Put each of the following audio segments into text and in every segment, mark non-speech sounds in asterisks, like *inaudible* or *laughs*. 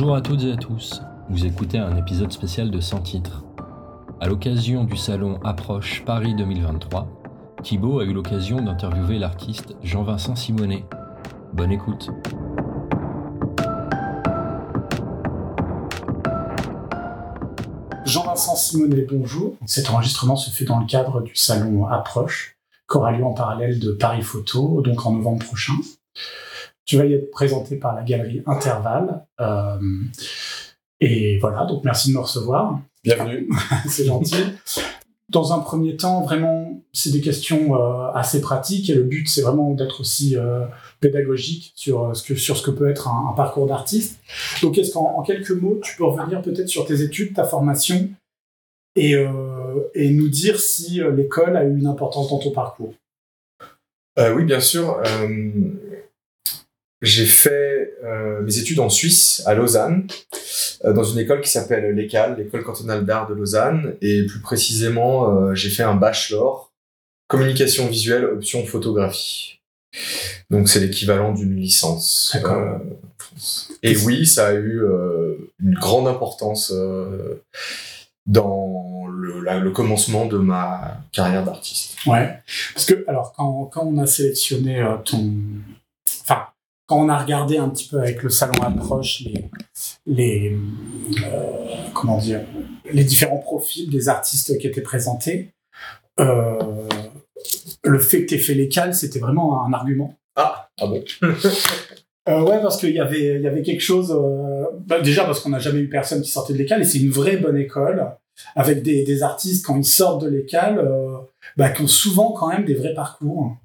Bonjour à toutes et à tous. Vous écoutez un épisode spécial de Sans titre. À l'occasion du salon Approche Paris 2023, Thibaut a eu l'occasion d'interviewer l'artiste Jean-Vincent Simonet. Bonne écoute. Jean-Vincent Simonet, bonjour. Cet enregistrement se fait dans le cadre du salon Approche, qui aura lieu en parallèle de Paris Photo, donc en novembre prochain. Tu vas y être présenté par la galerie Intervalle. Euh, et voilà, donc merci de me recevoir. Bienvenue. *laughs* c'est gentil. Dans un premier temps, vraiment, c'est des questions euh, assez pratiques et le but, c'est vraiment d'être aussi euh, pédagogique sur ce, que, sur ce que peut être un, un parcours d'artiste. Donc, est-ce qu'en en quelques mots, tu peux revenir peut-être sur tes études, ta formation et, euh, et nous dire si l'école a eu une importance dans ton parcours? Oui, bien sûr. J'ai fait euh, mes études en Suisse, à Lausanne, euh, dans une école qui s'appelle l'ECAL, l'école cantonale d'art de Lausanne, et plus précisément, euh, j'ai fait un bachelor communication visuelle option photographie. Donc c'est l'équivalent d'une licence. D'accord. en France. et oui, ça a eu une grande importance dans le, la- le commencement de ma carrière d'artiste. Ouais. Parce que, alors, quand, quand on a sélectionné ton. Enfin, quand on a regardé un petit peu avec le salon approche les. les euh, comment dire Les différents profils des artistes qui étaient présentés, euh, le fait que tu aies fait les cales, c'était vraiment un argument. Ah, ah bon? *laughs* Euh, ouais, parce qu'il y avait, il y avait quelque chose. euh, bah, déjà, parce qu'on n'a jamais eu personne qui sortait de l'école, et c'est une vraie bonne école, avec des, des artistes, quand ils sortent de l'école, euh, bah, qui ont souvent quand même des vrais parcours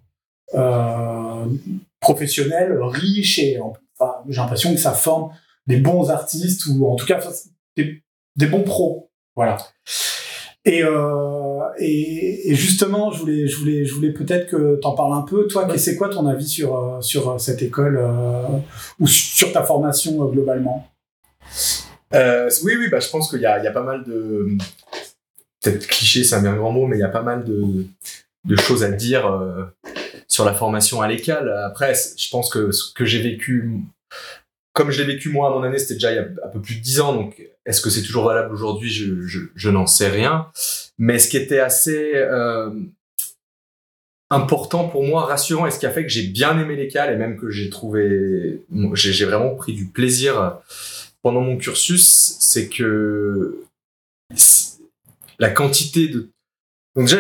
professionnels, riches, et enfin, j'ai l'impression que ça forme des bons artistes, ou en tout cas des, des bons pros. Voilà. Et, euh, et, et justement, je voulais, je voulais, je voulais peut-être que t'en parles un peu. Toi, Ouais. c'est quoi ton avis sur euh, sur euh, cette école euh, ou sur ta formation euh, globalement? Oui, oui, bah, je pense qu'il y a, il y a pas mal de. Peut-être cliché, c'est un bien grand mot, mais il y a pas mal de, de choses à dire sur la formation à l'école. Après, je pense que ce que j'ai vécu, comme je l'ai vécu moi à mon année, c'était déjà il y a un peu plus de 10 ans, donc est-ce que c'est toujours valable aujourd'hui? Je, n'en sais rien. Mais ce qui était assez euh, important pour moi, rassurant, et ce qui a fait que j'ai bien aimé l'école et même que j'ai trouvé. J'ai vraiment pris du plaisir pendant mon cursus, c'est que la quantité de donc déjà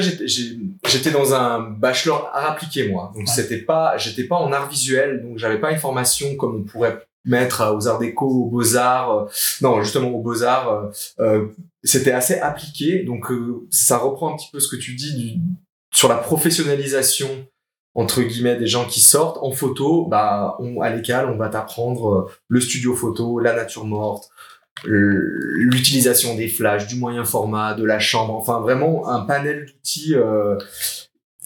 j'étais dans un bachelor art appliqué moi. Donc Ouais. c'était pas j'étais pas en art visuel donc j'avais pas une formation comme on pourrait mettre euh, aux arts déco aux beaux arts non justement aux beaux arts c'était assez appliqué. Donc euh, ça reprend un petit peu ce que tu dis du, sur la professionnalisation entre guillemets des gens qui sortent. En photo bah on, à l'école on va t'apprendre euh, le studio photo la nature morte euh, l'utilisation des flashs du moyen format de la chambre enfin vraiment un panel d'outils euh,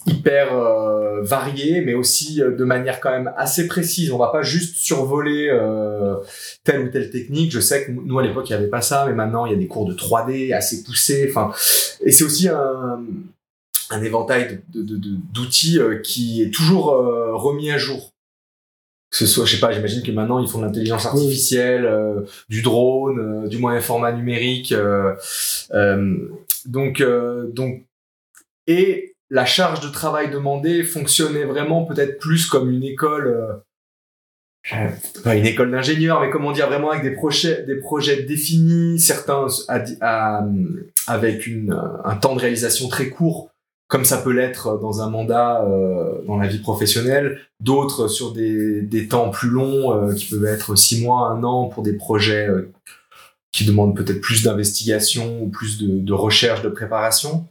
hyper euh, varié mais aussi euh, de manière quand même assez précise. On va pas juste survoler euh, telle ou telle technique. Je sais que nous à l'époque il y avait pas ça mais maintenant il y a des cours de 3D assez poussés. Enfin et c'est aussi un un éventail de- de- de- d'outils euh, qui est toujours euh, remis à jour. Que ce soit, je sais pas, j'imagine que maintenant ils font de l'intelligence artificielle, euh, du drone, euh, du moyen format numérique. euh, euh, donc, euh, donc, et la charge de travail demandée fonctionnait vraiment peut-être plus comme une école, euh, euh, pas une école d'ingénieurs, mais comment dire, vraiment avec des projets, des projets définis, certains à- à- avec une, un temps de réalisation très court comme ça peut l'être dans un mandat euh, dans la vie professionnelle, d'autres sur des, des temps plus longs euh, qui peuvent être six mois, un an pour des projets euh, qui demandent peut-être plus d'investigation ou plus de, de recherche, de préparation.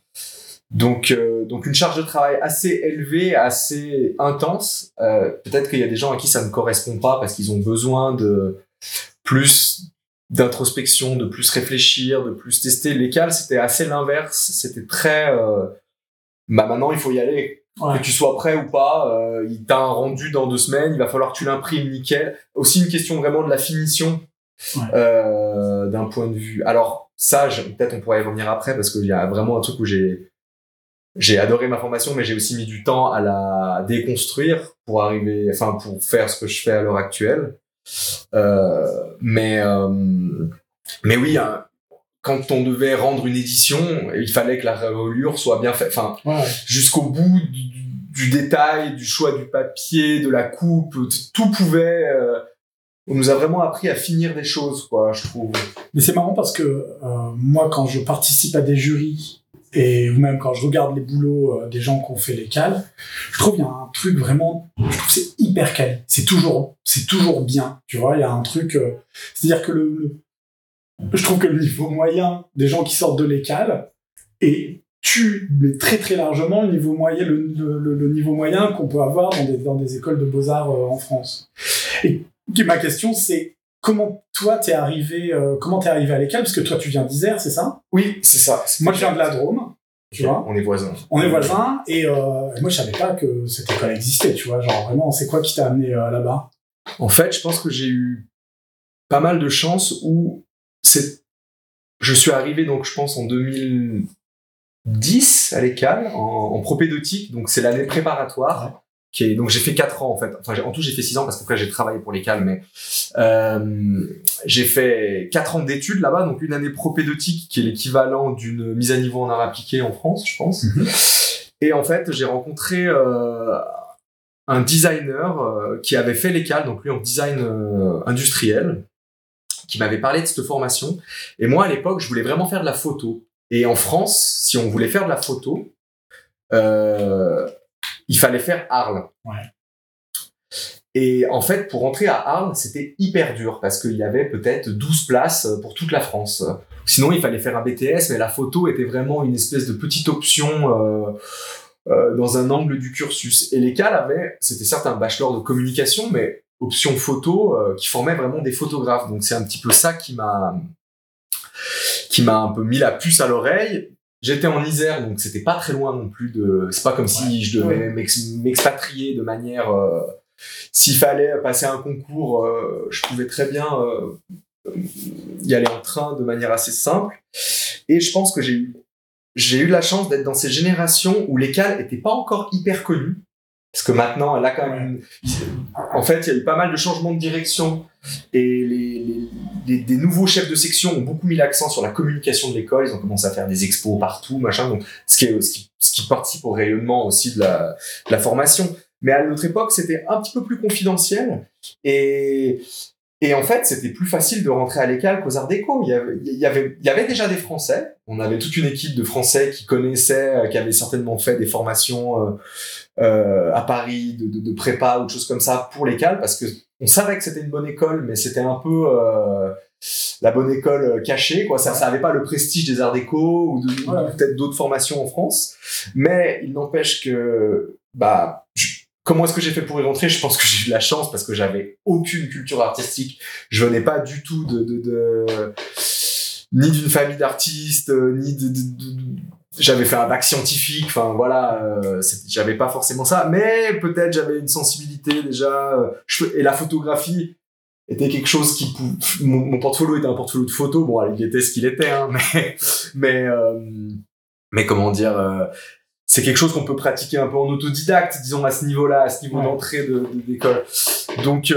Donc, euh, donc une charge de travail assez élevée, assez intense. Euh, peut-être qu'il y a des gens à qui ça ne correspond pas parce qu'ils ont besoin de plus d'introspection, de plus réfléchir, de plus tester. L'école, c'était assez l'inverse. C'était très euh, bah maintenant il faut y aller. Ouais. Que tu sois prêt ou pas, euh, il t'a un rendu dans deux semaines, il va falloir que tu l'imprimes nickel. Aussi une question vraiment de la finition Ouais. euh, d'un point de vue. Alors ça, peut-être on pourrait y revenir après parce qu'il y a vraiment un truc où j'ai j'ai adoré ma formation, mais j'ai aussi mis du temps à la déconstruire pour arriver, enfin pour faire ce que je fais à l'heure actuelle. mais mais oui, hein, quand on devait rendre une édition, il fallait que la reliure soit bien faite, enfin jusqu'au bout du, détail, du choix du papier, de la coupe, tout pouvait on nous a vraiment appris à finir des choses, quoi, je trouve. Mais c'est marrant parce que euh, moi, quand je participe à des jurys et même quand je regarde les boulots euh, des gens qui ont fait les cales, je trouve qu'il y a un truc vraiment, je trouve c'est hyper calé. C'est toujours, c'est toujours bien, tu vois. Il y a un truc, euh, c'est-à-dire que le, je trouve que le niveau moyen des gens qui sortent de l'écale et tu mais très très largement le niveau moyen, le, niveau moyen qu'on peut avoir dans des, dans des écoles de beaux arts en France. Et ma question, c'est comment toi t'es arrivé, euh, comment t'es arrivé à l'école Parce que toi tu viens d'Isère, c'est ça? Oui, c'est ça. Moi je viens de la Drôme. Tu vois on est voisins. On est voisins et euh, moi je savais pas que cette école existait, tu vois. Genre vraiment, c'est quoi qui t'a amené euh, là-bas? En fait, je pense que j'ai eu pas mal de chance où je suis arrivé donc je pense en 2010 à l'école en, en propédeutique, donc c'est l'année préparatoire donc j'ai fait quatre ans en fait. Enfin en tout j'ai fait six ans parce qu'après j'ai travaillé pour l'école, mais euh, j'ai fait quatre ans d'études là-bas, donc une année propédeutique qui est l'équivalent d'une mise à niveau en art appliqué en France, je pense. Mhm. Et en fait j'ai rencontré euh, un designer euh, qui avait fait l'école, donc lui en design industriel, qui m'avait parlé de cette formation. Et moi à l'époque je voulais vraiment faire de la photo. Et en France, si on voulait faire de la photo, euh, il fallait faire Arles. Et en fait, pour entrer à Arles, c'était hyper dur parce qu'il y avait peut-être 12 places pour toute la France. Sinon, il fallait faire un BTS, mais la photo était vraiment une espèce de petite option euh, euh, dans un angle du cursus. Et l'école avait, c'était certes un bachelor de communication, mais option photo euh, qui formait vraiment des photographes. Donc c'est un petit peu ça qui m'a qui m'a un peu mis la puce à l'oreille J'étais en Isère, donc c'était pas très loin non plus de. C'est pas comme si je devais m'expatrier de manière. Euh, s'il fallait passer un concours, euh, je pouvais très bien euh, y aller en train de manière assez simple. Et je pense que j'ai eu j'ai eu la chance d'être dans ces générations où l'école était pas encore hyper connue. Parce que maintenant, elle a quand même. En fait, il y a eu pas mal de changements de direction et les, les, des nouveaux chefs de section ont beaucoup mis l'accent sur la communication de l'école. Ils ont commencé à faire des expos partout, machin. Donc, ce qui, est, ce qui, ce qui participe au rayonnement aussi de la, de la formation. Mais à notre époque, c'était un petit peu plus confidentiel. Et, et en fait, c'était plus facile de rentrer à l'école qu'aux Arts Déco. Il y, avait, il, y avait, il y avait déjà des Français. On avait toute une équipe de Français qui connaissaient, qui avaient certainement fait des formations euh, euh, à Paris, de, de, de, prépa ou de choses comme ça pour l'école, parce que on savait que c'était une bonne école, mais c'était un peu euh, la bonne école cachée, quoi. Ça, ça avait pas le prestige des arts déco ou, de, peut-être d'autres formations en France. Mais il n'empêche que, bah, comment est-ce que j'ai fait pour y rentrer? Je pense que j'ai eu de la chance parce que j'avais aucune culture artistique. Je venais pas du tout de, de, de ni d'une famille d'artistes, ni de, de j'avais fait un bac scientifique, enfin voilà, euh, j'avais pas forcément ça, mais peut-être j'avais une sensibilité déjà. Euh, et la photographie était quelque chose qui mon, mon, portfolio était un portfolio de photos. Bon, il était ce qu'il était, hein, *laughs* mais mais euh, mais comment dire. Euh, c'est quelque chose qu'on peut pratiquer un peu en autodidacte, disons à ce niveau-là, à ce niveau d'entrée de d'école. Donc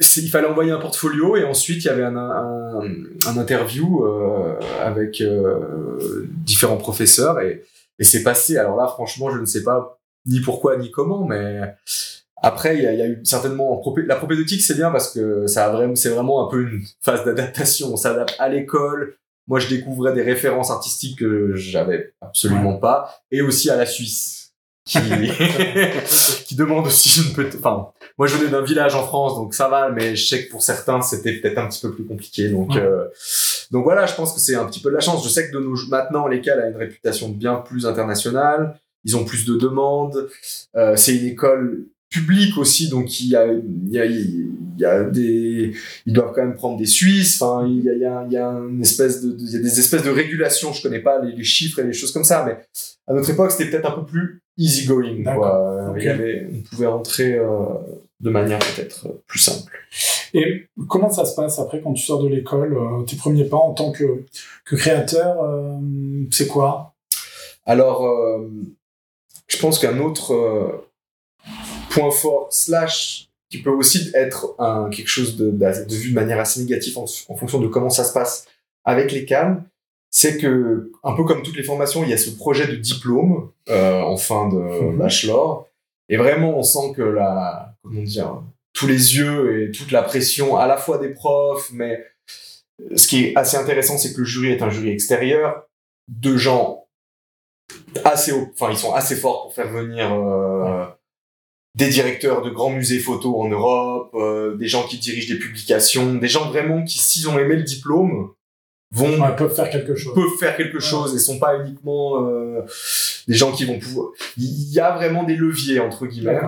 il fallait envoyer un portfolio et ensuite il y avait un, un, un interview euh, avec euh, différents professeurs et, et c'est passé. Alors là, franchement, je ne sais pas ni pourquoi ni comment, mais après, il y a, il y a eu certainement la propédeutique, c'est bien parce que ça a vraiment, c'est vraiment un peu une phase d'adaptation. On s'adapte à l'école. Moi, je découvrais des références artistiques que j'avais absolument pas, et aussi à la Suisse qui, *laughs* qui demande aussi une petite, enfin, moi je venais d'un village en France, donc ça va, mais je sais que pour certains c'était peut-être un petit peu plus compliqué, donc, euh, donc voilà, je pense que c'est un petit peu de la chance. Je sais que de nos, maintenant, l'école a une réputation bien plus internationale, ils ont plus de demandes, euh, c'est une école publique aussi, donc il y a, il y a, il y a des, ils doivent quand même prendre des Suisses. Enfin, il y a, il y a, il y a une espèce de, il y a des espèces de régulations. Je connais pas les, les chiffres et les choses comme ça, mais à notre époque, c'était peut-être un peu plus easy going. Quoi. Il y avait, on pouvait rentrer euh, de manière peut-être plus simple. Et comment ça se passe après quand tu sors de l'école euh, Tes premiers pas en tant que, que créateur, euh, c'est quoi? Alors, je pense qu'un autre point fort slash qui peut aussi être un, quelque chose de, de, vu de manière assez négative en, fonction de comment ça se passe avec les CAN, c'est que, un peu comme toutes les formations, il y a ce projet de diplôme euh, en fin de mhm. bachelor. Et vraiment, on sent que la, comment dire, tous les yeux et toute la pression, à la fois des profs, mais ce qui est assez intéressant, c'est que le jury est un jury extérieur de gens assez, enfin, ils sont assez forts pour faire venir euh, des directeurs de grands musées photo en Europe, euh, des gens qui dirigent des publications, des gens vraiment qui, s'ils ont aimé le diplôme, vont peuvent faire quelque chose. peuvent faire quelque chose et sont pas uniquement euh, des gens qui vont pouvoir. Il y a vraiment des leviers entre guillemets.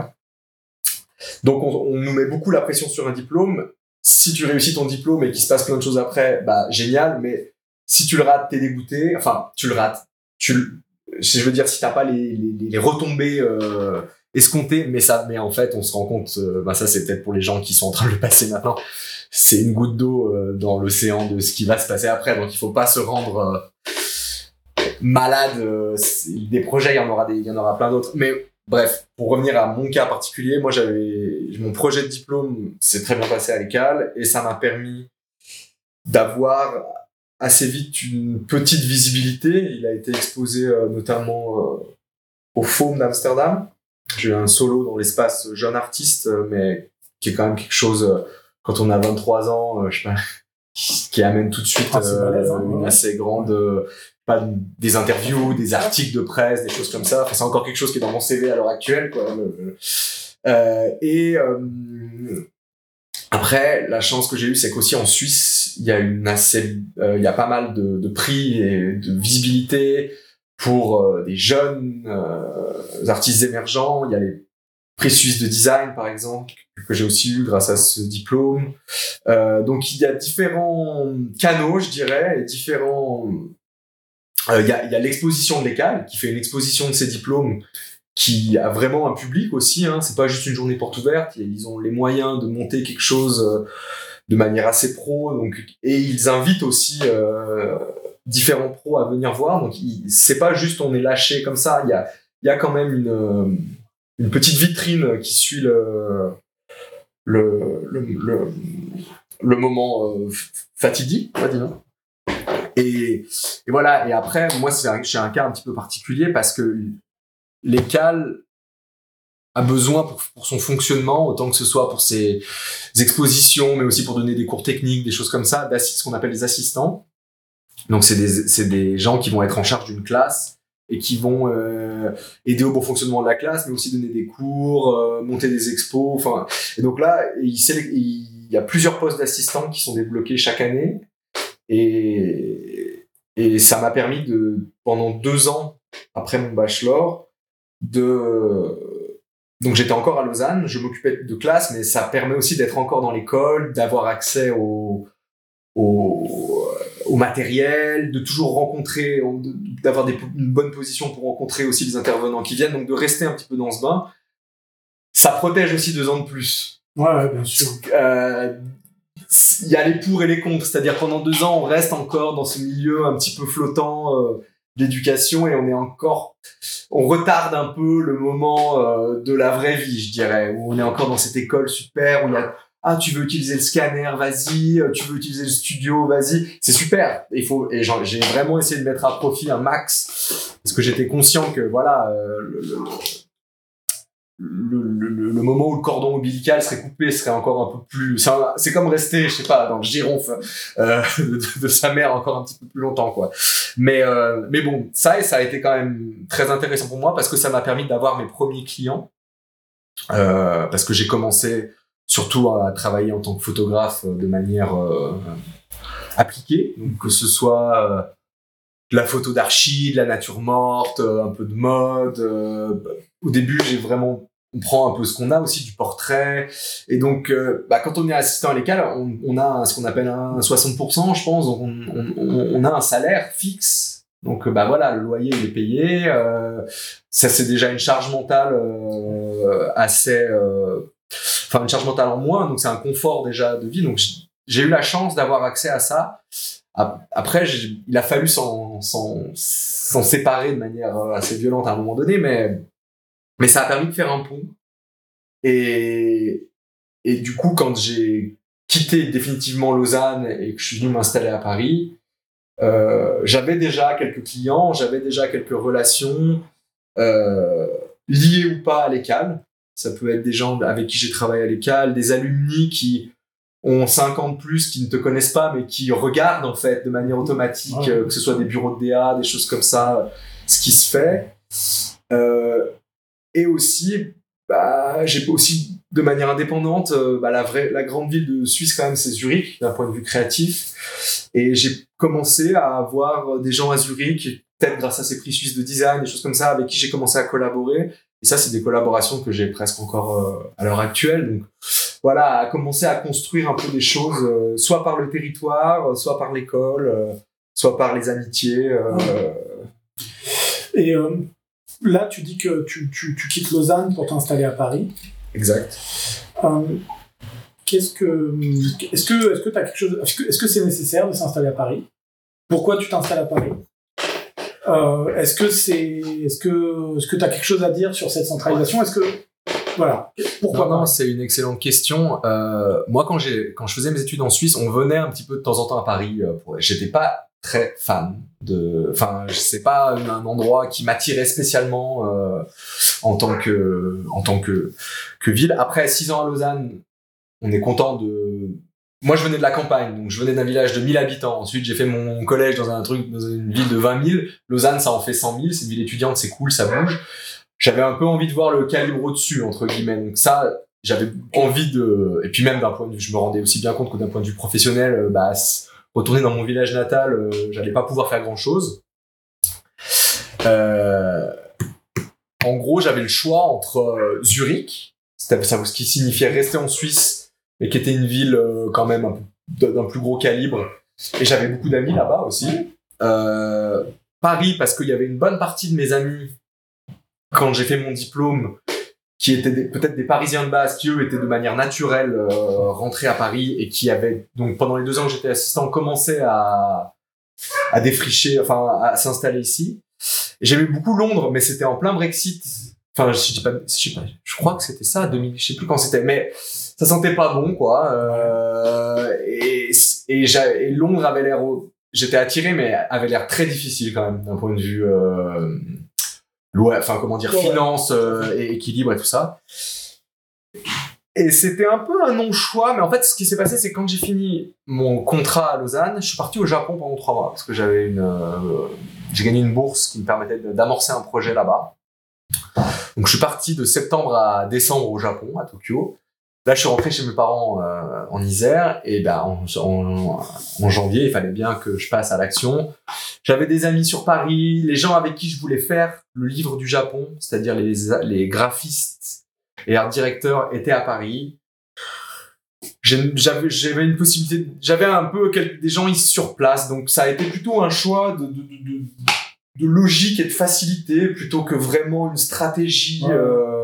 Donc on, on, nous met beaucoup la pression sur un diplôme. Si tu réussis ton diplôme et qu'il se passe plein de choses après bah génial. Mais si tu le rates t'es dégoûté. Enfin tu le rates. Tu je veux dire si t'as pas les, les, les retombées euh, escomptées mais ça mais en fait on se rend compte euh, bah ça c'est peut-être pour les gens qui sont en train de le passer maintenant c'est une goutte d'eau euh, dans l'océan de ce qui va se passer après. Donc il faut pas se rendre euh, malade. Euh, des projets, il y en aura des, il y en aura plein d'autres. Mais bref, pour revenir à mon cas particulier, moi j'avais mon projet de diplôme s'est très bien passé à l'école et ça m'a permis d'avoir assez vite une petite visibilité. Il a été exposé notamment au Foam d'Amsterdam. J'ai eu un solo dans l'espace jeune artiste, mais qui est quand même quelque chose quand on a 23 ans, euh, je sais pas, *laughs* qui amène tout de suite ah, euh, hein, une assez grande euh, pas des interviews, des articles de presse, des choses comme ça. Enfin, c'est encore quelque chose qui est dans mon CV à l'heure actuelle, quoi. Euh, et après, la chance que j'ai eue, c'est qu'aussi en Suisse, il y a une assez, il y a pas mal de, de, prix et de visibilité pour des jeunes artistes émergents. Il y a les prix suisses de design, par exemple, que j'ai aussi eu grâce à ce diplôme. Euh, donc il y a différents canaux, je dirais, et différents. Euh, il y a, l'exposition de l'école qui fait une exposition de ses diplômes qui a vraiment un public aussi. Hein. C'est pas juste une journée porte ouverte. Ils ont les moyens de monter quelque chose euh, de manière assez pro. Donc et ils invitent aussi euh, différents pros à venir voir. Donc c'est pas juste on est lâché comme ça. Il y a il y a quand même une une petite vitrine qui suit le le, le, le, moment euh, fatidique, Et, et voilà. Et après, moi, c'est un, un cas un petit peu particulier parce que l'écale a besoin pour, pour, son fonctionnement, autant que ce soit pour ses expositions, mais aussi pour donner des cours techniques, des choses comme ça, ce qu'on appelle des assistants. Donc, c'est des, des gens qui vont être en charge d'une classe et qui vont euh, aider au bon fonctionnement de la classe, mais aussi donner des cours, euh, monter des expos. Enfin, et donc là, il, y a plusieurs postes d'assistants qui sont débloqués chaque année, et, ça m'a permis de, pendant deux ans après mon bachelor, de donc j'étais encore à Lausanne, je m'occupais de classe, mais ça permet aussi d'être encore dans l'école, d'avoir accès au, au au matériel, de toujours rencontrer, d'avoir une bonne position pour rencontrer aussi les intervenants qui viennent, donc de rester un petit peu dans ce bain. Ça protège aussi deux ans de plus. Ouais, bien sûr. Euh, il y a les pour et les contre, c'est-à-dire pendant deux ans, on reste encore dans ce milieu un petit peu flottant euh, d'éducation et on est encore, on retarde un peu le moment euh, de la vraie vie, je dirais, où on est encore dans cette école super, où il y a ah tu veux utiliser le scanner vas-y. Euh, tu veux utiliser le studio vas-y. C'est super. Il faut et j'ai vraiment essayé de mettre à profit un max. Parce que j'étais conscient que voilà euh, le, le, le, le, moment où le cordon ombilical serait coupé serait encore un peu plus c'est comme rester je sais pas dans le gironfe euh, *laughs* de, sa mère encore un petit peu plus longtemps quoi. Mais euh, mais bon ça ça a été quand même très intéressant pour moi parce que ça m'a permis d'avoir mes premiers clients euh, parce que j'ai commencé surtout à travailler en tant que photographe euh, de manière euh, appliquée, donc que ce soit euh, de la photo d'archi, de la nature morte, un peu de mode. au début, j'ai vraiment on prend un peu ce qu'on a aussi du portrait. Et donc bah, quand on est assistant à l'école on, on, a ce qu'on appelle un 60% je pense. Donc on, on, on, a un salaire fixe. Donc bah voilà le loyer il est payé. Euh, ça c'est déjà une charge mentale euh, assez enfin une charge mentale en moins, donc c'est un confort déjà de vie. Donc j'ai eu la chance d'avoir accès à ça. Après, il a fallu s'en séparer de manière euh, assez violente à un moment donné, mais, mais ça a permis de faire un pont. Et, et du coup, quand j'ai quitté définitivement Lausanne et que je suis venu m'installer à Paris, euh, j'avais déjà quelques clients, j'avais déjà quelques relations euh, liées ou pas à l'école. Ça peut être des gens avec qui j'ai travaillé à l'école, des alumni qui ont 50 plus, qui ne te connaissent pas, mais qui regardent en fait de manière automatique, Ouais. euh, que ce soit des bureaux de DA, des choses comme ça, euh, ce qui se fait. Euh, et aussi, bah, j'ai aussi de manière indépendante, bah, la vraie, la grande ville de Suisse quand même, c'est Zurich d'un point de vue créatif. Et j'ai commencé à avoir des gens à Zurich, peut-être grâce à ces prix suisses de design, des choses comme ça, avec qui j'ai commencé à collaborer. Et ça, c'est des collaborations que j'ai presque encore euh, à l'heure actuelle. Donc voilà, à commencer à construire un peu des choses, euh, soit par le territoire, euh, soit par l'école, soit par les amitiés. Et euh, là, tu dis que tu, tu, tu quittes Lausanne pour t'installer à Paris. exact. Euh, Qu'est-ce que est-ce que est-ce que quelque chose est-ce que est-ce que c'est nécessaire de s'installer à Paris? Pourquoi tu t'installes à Paris? Euh, Est-ce que c'est est-ce que est-ce que t'as quelque chose à dire sur cette centralisation? Est-ce que voilà pourquoi Non, c'est une excellente question. Euh, moi, quand j'ai, quand je faisais mes études en Suisse, on venait un petit peu de temps en temps à Paris. euh, pour- J'étais pas très fan de, enfin, c'est pas un un endroit qui m'attirait spécialement euh, en tant que, en tant que que ville. Après six ans à Lausanne, on est content de. Moi, je venais de la campagne, donc je venais d'un village de 1000 habitants. Ensuite, j'ai fait mon collège dans un truc, dans une ville de 20 000. Lausanne, ça en fait 100 000. C'est une ville étudiante, c'est cool, ça bouge j'avais un peu envie de voir le calibre au-dessus, entre guillemets. Donc ça, j'avais envie de... Et puis même d'un point de vue, je me rendais aussi bien compte que d'un point de vue professionnel, euh, bah, retourner dans mon village natal, euh, j'allais pas pouvoir faire grand-chose. Euh, En gros, j'avais le choix entre Zurich, ça, ce qui signifiait rester en Suisse, mais qui était une ville euh, quand même d'un plus gros calibre. Et j'avais beaucoup d'amis là-bas aussi. Euh, Paris, parce qu'il y avait une bonne partie de mes amis quand j'ai fait mon diplôme, qui étaient peut-être des Parisiens de base, qui eux étaient de manière naturelle euh, rentrés à Paris et qui avaient donc pendant les deux ans que j'étais assistant commencé à à défricher, enfin à s'installer ici. J'aimais beaucoup Londres, mais c'était en plein Brexit. Enfin, je dis pas, je sais pas, je crois que c'était ça, 2000, je sais plus quand c'était, mais ça sentait pas bon, quoi. Euh, et, et, et Londres avait l'air, j'étais attiré, mais avait l'air très difficile quand même d'un point de vue, euh, enfin comment dire, Ouais, finance euh, et équilibre et tout ça. Et c'était un peu un non-choix, mais en fait, ce qui s'est passé, c'est que quand j'ai fini mon contrat à Lausanne, je suis parti au Japon pendant trois mois parce que j'avais une, euh, j'ai gagné une bourse qui me permettait d'amorcer un projet là-bas. Donc, je suis parti de septembre à décembre au Japon, à Tokyo. Là, je suis rentré chez mes parents euh, en Isère et ben en, en, en janvier, il fallait bien que je passe à l'action. J'avais des amis sur Paris, les gens avec qui je voulais faire le livre du Japon, c'est-à-dire les, les graphistes et art directeurs étaient à Paris. J'avais j'avais une possibilité, j'avais un peu des gens ici sur place, donc ça a été plutôt un choix de, de, de, de, de logique et de facilité plutôt que vraiment une stratégie Ouais. euh,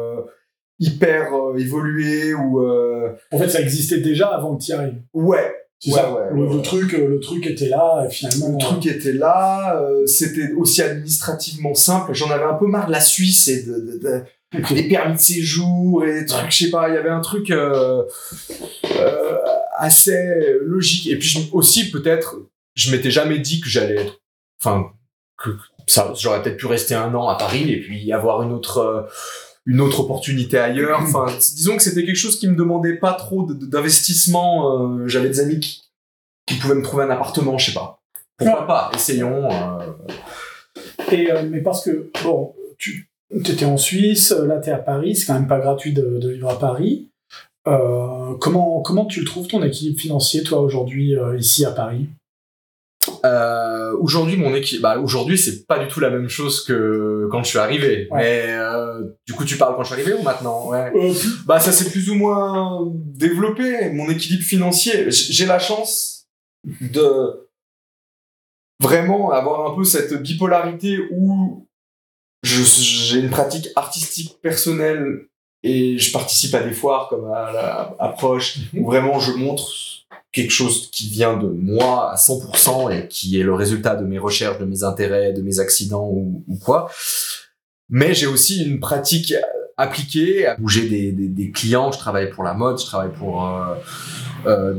hyper euh, évoluée ou euh, En fait, ça existait déjà avant que tu y arrives. ouais C'est Ouais, ça. ouais, le, ouais, le ouais. truc, euh, le truc était là, finalement. le truc était là, c'était aussi administrativement simple. J'en avais un peu marre de la Suisse et de, de- de- des permis de séjour et des trucs, je sais pas, il y avait un truc euh, euh, assez logique. Et puis je- aussi peut-être, je m'étais jamais dit que j'allais être, enfin, que ça, j'aurais peut-être pu rester un an à Paris et puis avoir une autre, euh, une autre opportunité ailleurs. *clears throat* Enfin, disons que c'était quelque chose qui me demandait pas trop d'investissement. euh, J'avais des amis qui, qui pouvaient me trouver un appartement, je sais pas. Pourquoi Ouais. pas? Essayons. euh, Et, euh, mais parce que, bon, tu étais en Suisse, là tu es à Paris, c'est quand même pas gratuit de, de vivre à Paris. Euh, comment, comment tu le trouves ton équilibre financier, toi, aujourd'hui, ici à Paris? Euh, aujourd'hui, mon équipe, bah, aujourd'hui, c'est pas du tout la même chose que quand je suis arrivé. Ouais. Mais euh, du coup, tu parles quand je suis arrivé ou maintenant? Ouais. euh, Bah, ça s'est plus ou moins développé. Mon équilibre financier, j'ai la chance de vraiment avoir un peu cette bipolarité où j'ai une pratique artistique personnelle et je participe à des foires comme à la approche où vraiment je montre quelque chose qui vient de moi à 100% et qui est le résultat de mes recherches, de mes intérêts, de mes accidents ou, ou quoi. Mais j'ai aussi une pratique appliqué, où j'ai des, des, des, clients, je travaille pour la mode, je travaille pour euh, euh,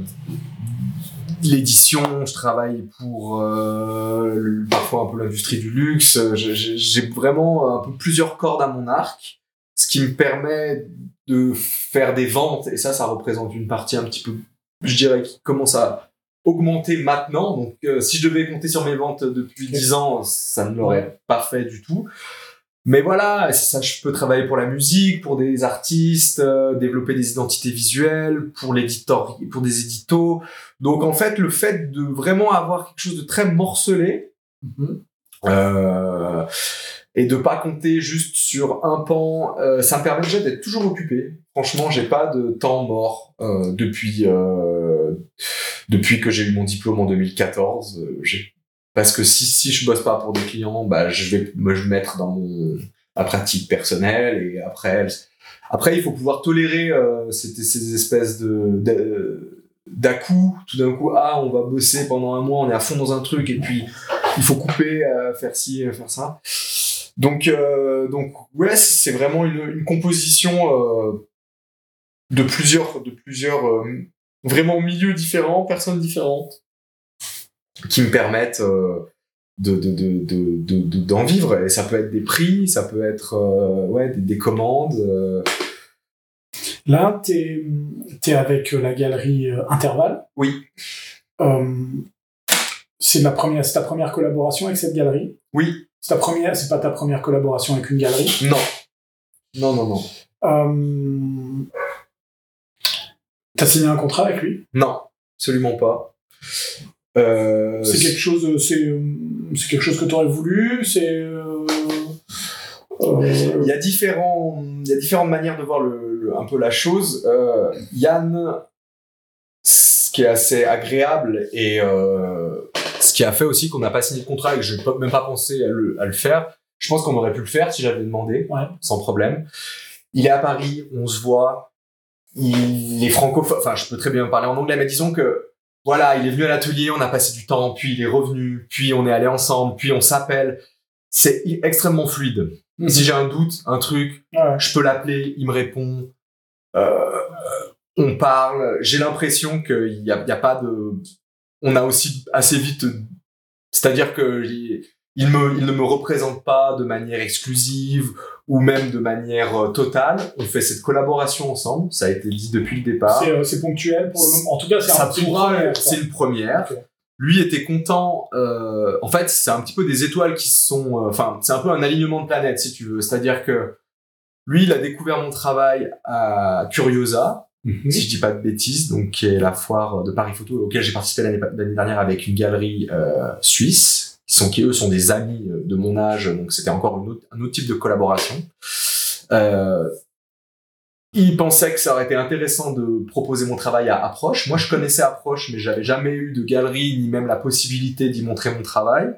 l'édition, je travaille pour euh, parfois un peu l'industrie du luxe. J'ai vraiment un peu plusieurs cordes à mon arc, ce qui me permet de faire des ventes, et ça, ça représente une partie un petit peu, je dirais, qui commence à augmenter maintenant. Donc, euh, si je devais compter sur mes ventes depuis 10 ans, ça ne l'aurait pas fait du tout. Mais voilà, ça, je peux travailler pour la musique, pour des artistes, euh, développer des identités visuelles, pour pour des éditos. Donc en fait, le fait de vraiment avoir quelque chose de très morcelé mm-hmm. euh, et de pas compter juste sur un pan, euh, ça me permet déjà d'être toujours occupé. Franchement, j'ai pas de temps mort euh, depuis depuis que j'ai eu mon diplôme en 2014. j'ai parce que si si je bosse pas pour des clients bah je vais me mettre dans mon ma pratique personnelle et après après il faut pouvoir tolérer euh, ces, ces espèces de d'à coup tout d'un coup ah on va bosser pendant un mois on est à fond dans un truc et puis il faut couper euh, faire ci faire ça donc euh, donc ouais c'est vraiment une, une composition euh, de plusieurs de plusieurs euh, vraiment milieux différents personnes différentes qui me permettent euh, de, de, de, d'en vivre. Et ça peut être des prix, ça peut être euh, ouais, des, des commandes. Euh. Là, tu es, avec la galerie Intervalle. Oui. c'est la première, c'est ta première collaboration avec cette galerie? Oui. C'est ta première, c'est pas ta première collaboration avec une galerie? Non. Non, non, non. Euh... T'as signé un contrat avec lui? Non, absolument pas. Euh, c'est quelque chose, c'est, c'est quelque chose que tu aurais voulu. C'est. Euh, il y a différents, il y a différentes manières de voir le, un peu la chose. Yann, ce qui est assez agréable et ce qui a fait aussi qu'on n'a pas signé le contrat et que je n'ai même pas pensé à le, à le faire. Je pense qu'on aurait pu le faire si j'avais demandé, ouais. sans problème. Il est à Paris, on se voit. Il est francophone. Enfin, je peux très bien parler en anglais, mais disons que voilà, il est venu à l'atelier, on a passé du temps, puis il est revenu, puis on est allé ensemble, puis on s'appelle. C'est extrêmement fluide. Mhm. Si j'ai un doute, un truc, je peux l'appeler, il me répond. Euh, on parle. J'ai l'impression qu'il n'y a, y a pas de. On a aussi assez vite. C'est-à-dire que il, me, il ne me représente pas de manière exclusive ou même de manière euh, totale. On fait cette collaboration ensemble. Ça a été dit depuis le départ. C'est, euh, ponctuel pour le moment. En tout cas, c'est ça pourra. C'est une première. Lui était content. Euh, en fait, c'est un petit peu des étoiles qui sont. Euh, enfin, c'est un peu un alignement de planètes, si tu veux. C'est-à-dire que lui, il a découvert mon travail à Curiosa, mhm. si je dis pas de bêtises, donc qui est la foire de Paris Photo auquel j'ai participé l'année, dernière avec une galerie euh, suisse qui eux sont des amis euh, de mon âge, donc c'était encore un autre type de collaboration. Euh, il pensait que ça aurait été intéressant de proposer mon travail à Approche. Moi, je connaissais Approche, mais j'avais jamais eu de galerie ni même la possibilité d'y montrer mon travail.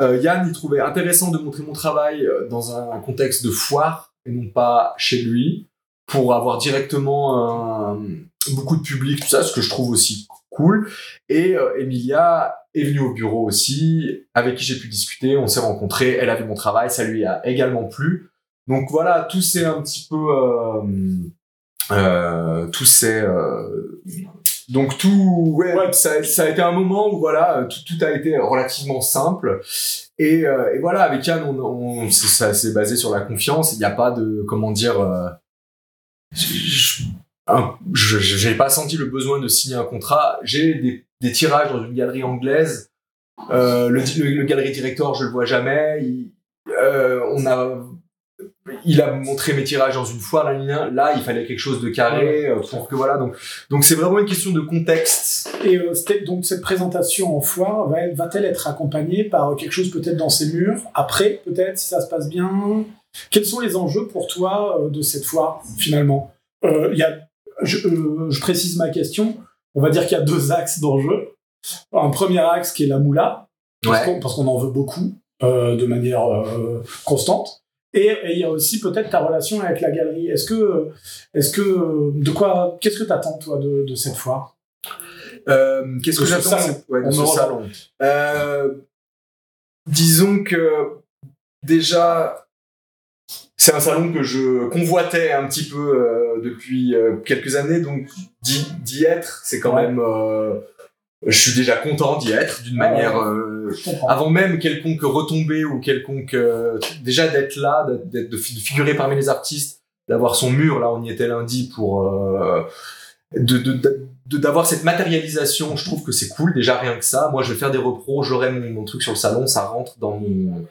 Euh, Yann, il trouvait intéressant de montrer mon travail dans un contexte de foire et non pas chez lui pour avoir directement un, beaucoup de public, tout ça, ce que je trouve aussi cool. Et euh, Emilia est venue au bureau aussi, avec qui j'ai pu discuter, on s'est rencontrés, elle a vu mon travail, ça lui a également plu. Donc voilà, tout c'est un petit peu... Euh, euh, tout c'est... Euh, donc tout, ouais, Ça, ça, a été un moment où voilà, tout, tout a été relativement simple. Et, euh, et voilà, avec Yann, on, on ça s'est basé sur la confiance. Il n'y a pas de, comment dire, euh, je n'ai pas senti le besoin de signer un contrat. J'ai des, des, tirages dans une galerie anglaise. Euh, le, le, galerie directeur, je le vois jamais. Il, euh, on a, il a montré mes tirages dans une foire. Là, là il fallait quelque chose de carré. Euh, pour que voilà. Donc, donc c'est vraiment une question de contexte. Et euh, donc cette présentation en foire va, va-t-elle être accompagnée par quelque chose peut-être dans ces murs après, peut-être si ça se passe bien? Quels sont les enjeux pour toi euh, de cette foire finalement Il y a je, euh, je, précise ma question. On va dire qu'il y a deux axes d'enjeu. Un premier axe qui est la moula, parce qu'on en veut beaucoup euh, de manière euh, constante. Et, il y a aussi peut-être ta relation avec la galerie. Est-ce que, est-ce que, de quoi, qu'est-ce que t'attends toi de, de cette foire? Euh, Qu'est-ce que j'attends ouais, de ce salon euh, Disons que déjà c'est un salon que je convoitais un petit peu euh, depuis euh, quelques années, donc d'y être, c'est quand Ouais. même. euh, je suis déjà content d'y être d'une manière. euh, avant même quelconque retombée ou quelconque euh, déjà d'être là d'être de fi- de figurer parmi les artistes d'avoir son mur là on y était lundi pour euh, de de- d'avoir cette matérialisation je trouve que c'est cool déjà rien que ça moi je vais faire des repros j'aurai mon, mon truc sur le salon ça rentre dans mon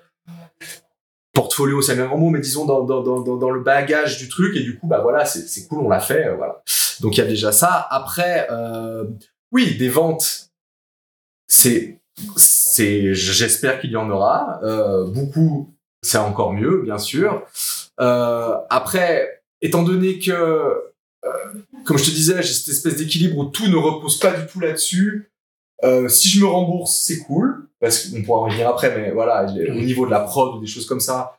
portfolio c'est un grand mot mais disons dans, dans, dans, dans, le bagage du truc et du coup bah voilà c'est cool on l'a fait euh, voilà. Donc il y a déjà ça. Après euh, oui des ventes c'est c'est j'espère qu'il y en aura. Euh, beaucoup c'est encore mieux bien sûr. Après étant donné que comme je te disais j'ai cette espèce d'équilibre où tout ne repose pas du tout là-dessus si je me rembourse c'est cool parce qu'on pourra en revenir après mais voilà il- au niveau de la prod ou des choses comme ça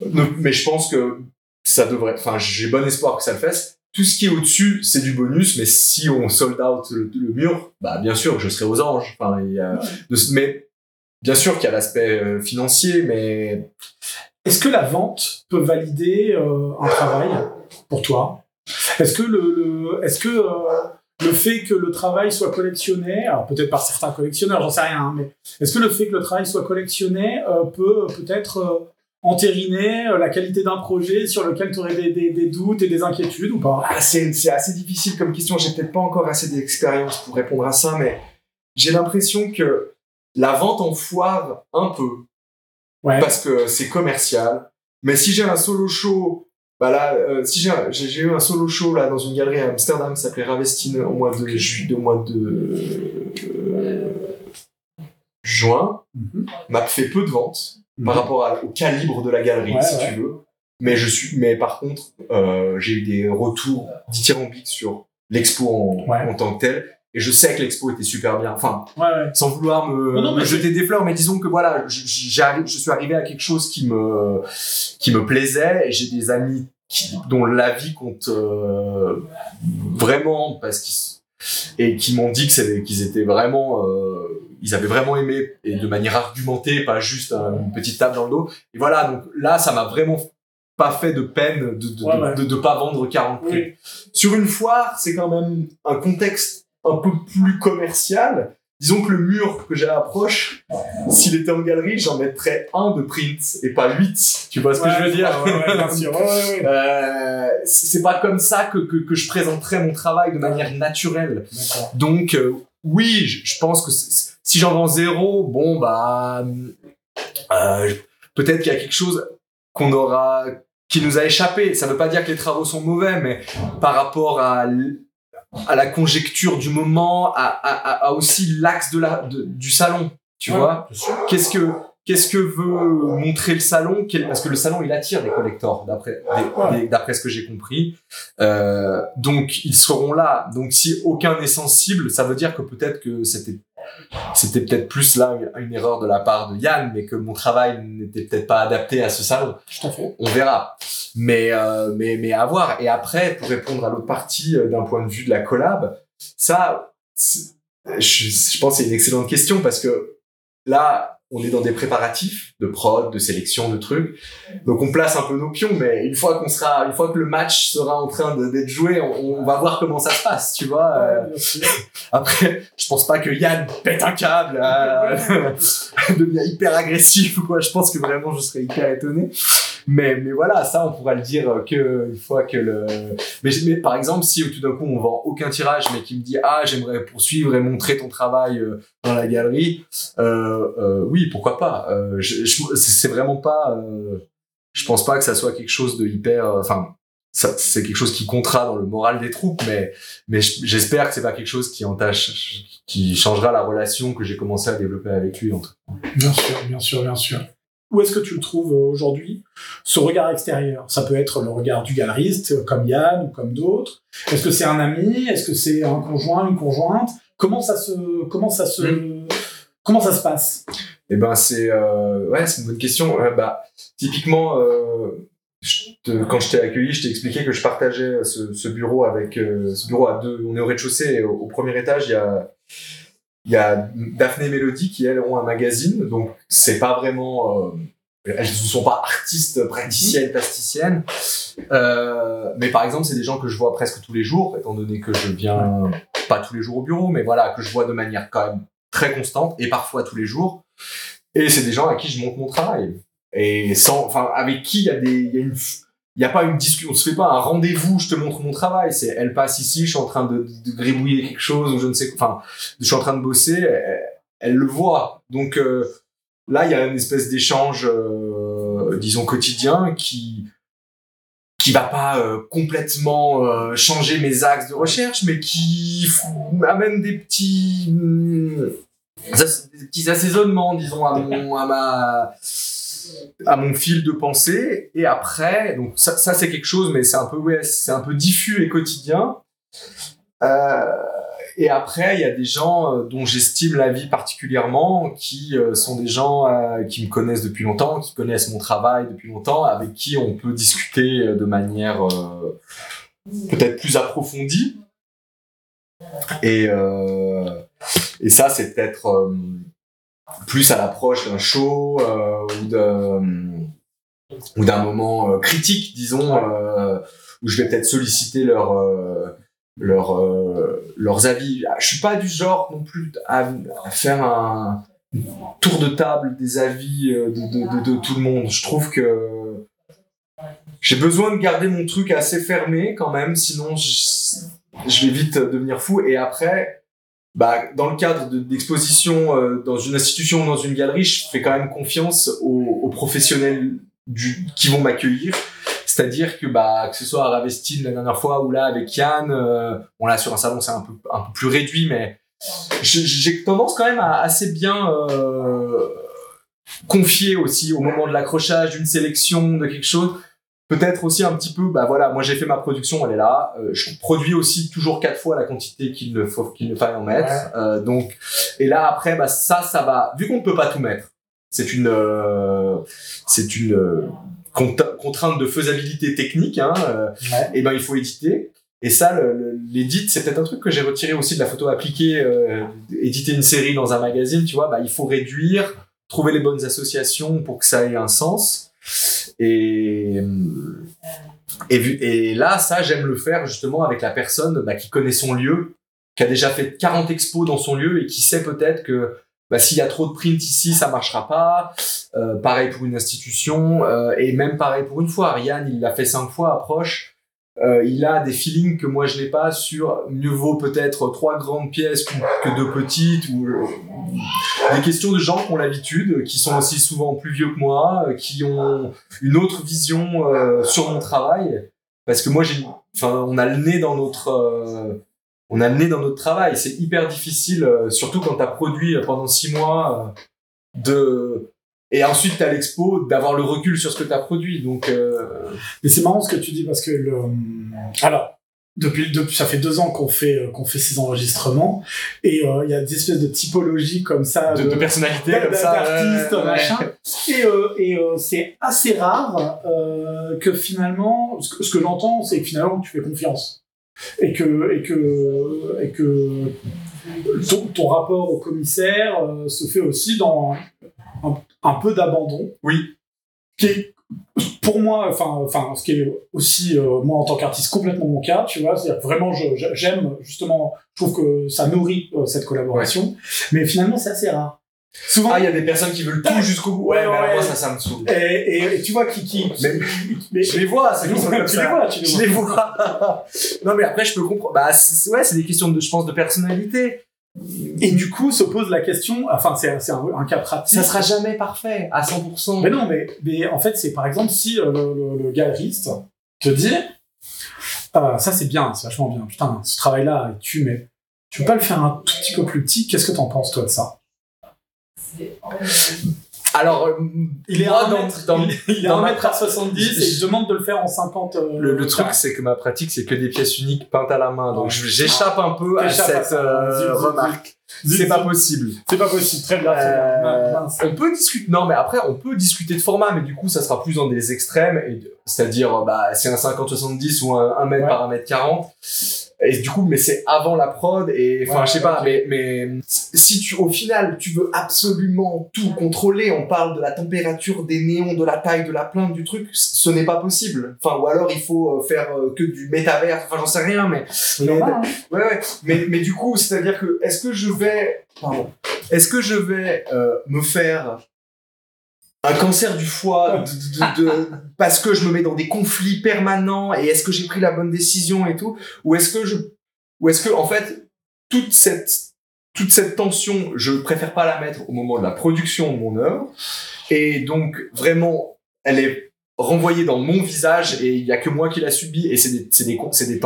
mais je pense que ça devrait enfin j'ai bon espoir que ça le fasse. Tout ce qui est au-dessus, c'est du bonus, mais si on sold out le, le mur, bah bien sûr, je serai aux anges. Enfin, il y a, de- mais bien sûr qu'il y a l'aspect euh, financier, mais Est-ce que la vente peut valider euh, un travail pour toi? Est-ce que le, le- est-ce que euh, le fait que le travail soit collectionné, alors peut-être par certains collectionneurs, j'en sais rien, hein, mais est-ce que le fait que le travail soit collectionné peut peut-être entériner euh, la qualité d'un projet sur lequel tu aurais des, des- des doutes et des inquiétudes ou pas? Ah, c'est assez difficile comme question. J'ai peut-être pas encore assez d'expérience pour répondre à ça, mais j'ai l'impression que la vente en foire un peu Ouais. parce que c'est commercial. Mais si j'ai un solo show, bah là, euh, si j'ai eu un solo show là dans une galerie à Amsterdam qui s'appelait Ravestine au mois de ju- au mois de euh, juin, Mhm. m'a fait peu de ventes par rapport à- au calibre de la galerie, Ouais, si ouais. tu veux. Mais je suis, mais par contre, euh, j'ai eu des retours dithyrambiques sur l'expo en, Ouais. en tant que tel. Et je sais que l'expo était super bien. Enfin, Ouais, ouais. sans vouloir me, Non, non, me mais jeter des fleurs, mais disons que voilà, je, j'arrive- je suis arrivé à quelque chose qui me, qui me plaisait. Et j'ai des amis qui, dont la vie compte euh, vraiment parce qu'ils et qui m'ont dit que c'est- qu'ils étaient vraiment, euh, ils avaient vraiment aimé et de manière argumentée, pas juste un- une petite table dans le dos. Et voilà, donc là, ça m'a vraiment pas fait de peine de de, Ouais, de, ouais. de- de pas vendre 40 prix. Oui. Sur une foire, c'est quand même un contexte un peu plus commercial. Disons que le mur que j'ai à l'approche, s'il était en galerie, j'en mettrais un de print et pas huit. Tu vois ce que je veux dire? Euh, c'est pas comme ça que, que, que je présenterais mon travail de manière naturelle. Donc, euh, oui, je, je pense que c'est- si j'en vends zéro, bon, bah, euh, peut-être qu'il y a quelque chose qu'on aura, qui nous a échappé. Ça veut pas dire que les travaux sont mauvais, mais par rapport à, à la conjecture du moment, à, à, à- à aussi l'axe de la, de- du salon, tu Ouais, vois? Qu'est-ce que, qu'est-ce que veut montrer le salon? Parce que le salon, il attire des collectors, d'après, d'après ce que j'ai compris. Euh, donc ils seront là. Donc si aucun n'est sensible, ça veut dire que peut-être que c'était c'était peut-être plus là une erreur de la part de Yann, mais que mon travail n'était peut-être pas adapté à ce salon. Tout à fait. On verra. Mais euh, mais mais à voir. Et après, pour répondre à l'autre partie euh, d'un point de vue de la collab, ça, je, je pense que c'est une excellente question parce que là, on est dans des préparatifs de prod, de sélection, de trucs. Donc on place un peu nos pions, mais une fois qu'on sera, une fois que le match sera en train d'être joué, on, on va voir comment ça se passe, tu vois. Euh, *laughs* après, je pense pas que Yann pète un câble, euh, *laughs* devient hyper agressif ou quoi. Je pense que vraiment, je serais hyper étonné. Mais, mais voilà, ça, on pourra le dire que une fois que le. Mais, mais par exemple, si tout d'un coup on vend aucun tirage, mais qui me dit ah j'aimerais poursuivre et montrer ton travail euh, dans la galerie, euh, euh, oui, pourquoi pas. Euh, c'est vraiment pas. Euh, je pense pas que ça soit quelque chose de hyper. euh, Enfin, c'est quelque chose qui comptera dans le moral des troupes, mais mais j'espère que c'est pas quelque chose qui entache, qui changera la relation que j'ai commencé à développer avec lui. En tout cas. Bien sûr, bien sûr, bien sûr. Où est-ce que tu le trouves euh, aujourd'hui, ce regard extérieur Ça peut être le regard du galeriste, euh, comme Yann ou comme d'autres. Est-ce que c'est un ami? Est-ce que c'est un conjoint, une conjointe? Comment ça se, comment ça se, comment ça se passe? Eh ben c'est euh, ouais c'est une bonne question. Bah typiquement euh, je te- quand je t'ai accueilli, je t'ai expliqué que je partageais ce, ce bureau avec ce bureau à deux. On est au rez-de-chaussée et au, au premier étage il y a il y a Daphné et Mélodie qui elles ont un magazine donc c'est pas vraiment euh, elles ne sont pas artistes, praticiennes, plasticiennes. Euh, mais par exemple, c'est des gens que je vois presque tous les jours, étant donné que je viens pas tous les jours au bureau, mais voilà, que je vois de manière quand même très constante et parfois tous les jours. Et c'est des gens à qui je montre mon travail. Et sans, enfin, avec qui il y a des, il y a une, il y a pas une discussion, on se fait pas un rendez-vous, je te montre mon travail. C'est, elle passe ici, je suis en train de, de gribouiller quelque chose je ne sais, enfin, je suis en train de bosser, elle, le voit. Donc euh, là, il y a une espèce d'échange, euh, disons quotidien, qui qui va pas euh, complètement changer mes axes de recherche, mais qui amène des petits mm, des petits assaisonnements, disons, à mon à ma à mon fil de pensée. Et après donc ça, c'est quelque chose mais c'est un peu c'est un peu diffus et quotidien. Euh, et après il y a des gens euh, dont j'estime la vie particulièrement qui euh, sont des gens qui me connaissent depuis longtemps qui connaissent mon travail depuis longtemps avec qui on peut discuter de manière peut-être plus approfondie. Et et ça c'est peut-être plus à l'approche d'un show euh, ou d'un ou d'un moment euh, critique, disons, euh, où je vais peut-être solliciter leur leur leurs avis. Je suis pas du genre non plus à, à faire un tour de table des avis de, de, de, de, tout le monde. Je trouve que j'ai besoin de garder mon truc assez fermé quand même, sinon je, je vais vite devenir fou. Et après, bah, dans le cadre d'exposition euh, dans une institution ou dans une galerie, je fais quand même confiance aux, aux professionnels du, qui vont m'accueillir. C'est-à-dire que bah que ce soit à Ravestine la dernière fois ou là avec Yann, euh, bon là sur un salon c'est un peu un peu plus réduit, mais j'ai tendance quand même à assez bien euh, confier aussi au moment de l'accrochage d'une sélection de quelque chose peut-être aussi un petit peu, bah voilà, moi j'ai fait ma production, elle est là. Euh, je produis aussi toujours quatre fois la quantité qu'il ne faut qu'il ne faille en mettre. Ouais. Euh, donc, et là après, bah ça, ça va. Vu qu'on ne peut pas tout mettre, c'est une, euh, c'est une euh, cont- contrainte de faisabilité technique. Hein, euh, Ouais. et ben il faut éditer. Et ça, l'édite, c'est peut-être un truc que j'ai retiré aussi de la photo appliquée. Euh, éditer une série dans un magazine, tu vois, bah il faut réduire, trouver les bonnes associations pour que ça ait un sens. Et et, là, ça, j'aime le faire justement avec la personne bah, qui connaît son lieu, qui a déjà fait 40 expos dans son lieu et qui sait peut-être que bah, s'il y a trop de print ici, ça marchera pas. Euh, pareil pour une institution euh, et même pareil pour une fois. Ariane, il l'a fait cinq fois, approche. Euh, il a des feelings que moi je n'ai pas sur mieux vaut peut-être trois grandes pièces que, deux petites ou euh, des questions de gens qui ont l'habitude, qui sont aussi souvent plus vieux que moi, euh, qui ont une autre vision euh, sur mon travail. Parce que moi j'ai enfin on a le nez dans notre euh, on a le nez dans notre travail. C'est hyper difficile euh, surtout quand tu as produit pendant six mois de et ensuite t'as l'expo d'avoir le recul sur ce que tu as produit donc euh, Mais c'est marrant ce que tu dis parce que le. Alors, depuis, depuis ça fait deux ans qu'on fait euh, qu'on fait ces enregistrements et euh, il y a des espèces de typologies comme ça de, de personnalité d'a- comme ça d'artistes, euh, machin. Et, euh, et euh, c'est assez rare euh, que finalement, ce que, ce que j'entends, c'est que finalement tu fais confiance et que et que et que ton, ton rapport au commissaire euh, se fait aussi dans un, peu d'abandon. Oui. Qui est pour moi, enfin, enfin, ce qui est aussi euh, moi en tant qu'artiste complètement mon cas, tu vois, c'est-à-dire vraiment j'aime justement, je trouve que ça nourrit euh, cette collaboration, mais finalement c'est assez rare. Souvent, ah il y a des personnes qui veulent tout jusqu'au bout. Ouais, Ouais, moi ça ça me saoule. Et, et, et tu vois qui qui, Mais- mais- je les vois c'est *laughs* tu les ça. vois, tu les je les vois. *laughs* Non mais après je peux comprendre. Bah ouais c'est des questions de je pense de personnalité Et du coup se pose la question, enfin c'est un, un cas pratique. ça sera jamais parfait à 100% Mais non, mais, mais en fait, c'est par exemple si euh, le, le- le galeriste te dit Ah, ça c'est bien, c'est vachement bien, putain, ce travail-là, tu mais tu peux pas le faire un tout petit peu plus petit, qu'est-ce que t'en penses toi de ça? Alors euh, Il est moi, dans- 1 mètre, dans- il, est dans à ma 1 mètre à 70 et il demande de le faire en 50. euh, Le, le truc, c'est que ma pratique, c'est que des pièces uniques peintes à la main. Donc, je- j'échappe un peu à cette euh, remarque. C'est pas possible. C'est pas possible, très Euh, bien. Mince. on peut discuter. Non, mais après, on peut discuter de format, mais du coup, ça sera plus dans des extrêmes. et de- C'est-à-dire, bah, c'est un 50-70 ou un 1 mètre Ouais. par 1 mètre 40. et du coup mais c'est avant la prod et enfin Ouais, je sais pas mais mais si tu au final tu veux absolument tout contrôler on parle de la température des néons de la taille de la plainte du truc ce n'est pas possible enfin ou alors il faut euh, faire euh, que du métavers enfin j'en sais rien mais normal, hein. Ouais, ouais. Mais, mais du coup, c'est-à-dire que, est-ce que je vais, pardon, est-ce que je vais euh, me faire un cancer du foie parce que je me mets dans des conflits permanents et est-ce que j'ai pris la bonne décision et tout, ou est-ce que je, ou est-ce que en fait toute cette toute cette tension, je préfère pas la mettre au moment de la production de mon œuvre. Et donc vraiment, elle est renvoyée dans mon visage et il y a que moi qui la subis et c'est des c'est des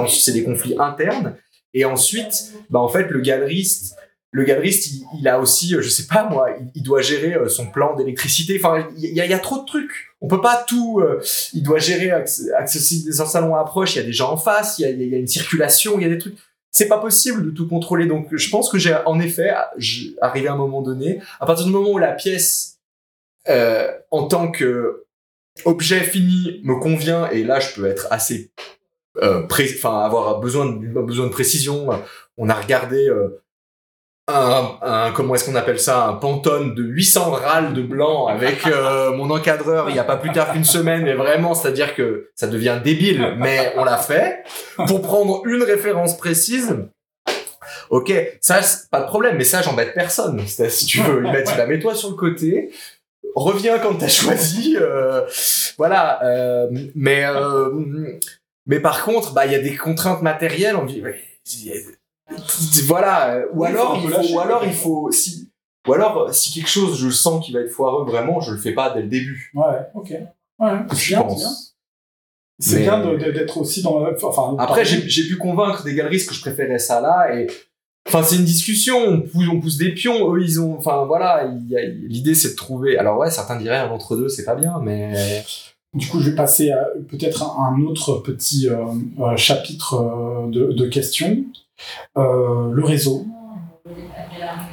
c'est des conflits internes. Et ensuite, bah en fait, le galeriste, le galeriste, il, a aussi, euh, je sais pas moi, il, doit gérer euh, son plan d'électricité. Enfin, il y, a, trop de trucs. On peut pas tout. euh, il doit gérer acc- accessible des salons à approche. Il y a des gens en face. Il y a, une circulation. Il y a des trucs. C'est pas possible de tout contrôler. Donc, je pense que j'ai, en effet, arrivé à un moment donné, à partir du moment où la pièce, en tant que objet fini, me convient, et là, je peux être assez enfin avoir besoin de, besoin de précision. On a regardé un, un- comment est-ce qu'on appelle ça un pantone de 800 râles de blanc avec euh, mon encadreur il y a pas plus tard qu'une semaine et vraiment c'est-à-dire que ça devient débile mais on l'a fait pour prendre une référence précise ok ça c'est pas de problème mais ça j'embête personne C'est- si tu veux bah, tu la mets toi sur le côté reviens quand t'as choisi euh, voilà euh, mais euh, mais par contre, bah, il y a des contraintes matérielles. On dit, il voilà. euh, Ou alors, il faut, ou alors, il faut, si, ou alors, si quelque chose, je sens qu'il va être foireux, vraiment, je le fais pas dès le début. Ouais, ok. Ouais, c'est Je bien, pense. c'est bien. Bien d'être aussi dans. Enfin, Après, j'ai pu convaincre des galeristes que je préférais ça là et. Enfin, c'est une discussion, on pousse, on pousse des pions, eux, ils ont, enfin, voilà, l'idée, c'est de trouver, alors ouais, certains diraient un entre deux, c'est pas bien, mais, Du coup, je vais passer à peut-être un un autre petit euh, euh, chapitre de, de questions. Euh, le réseau,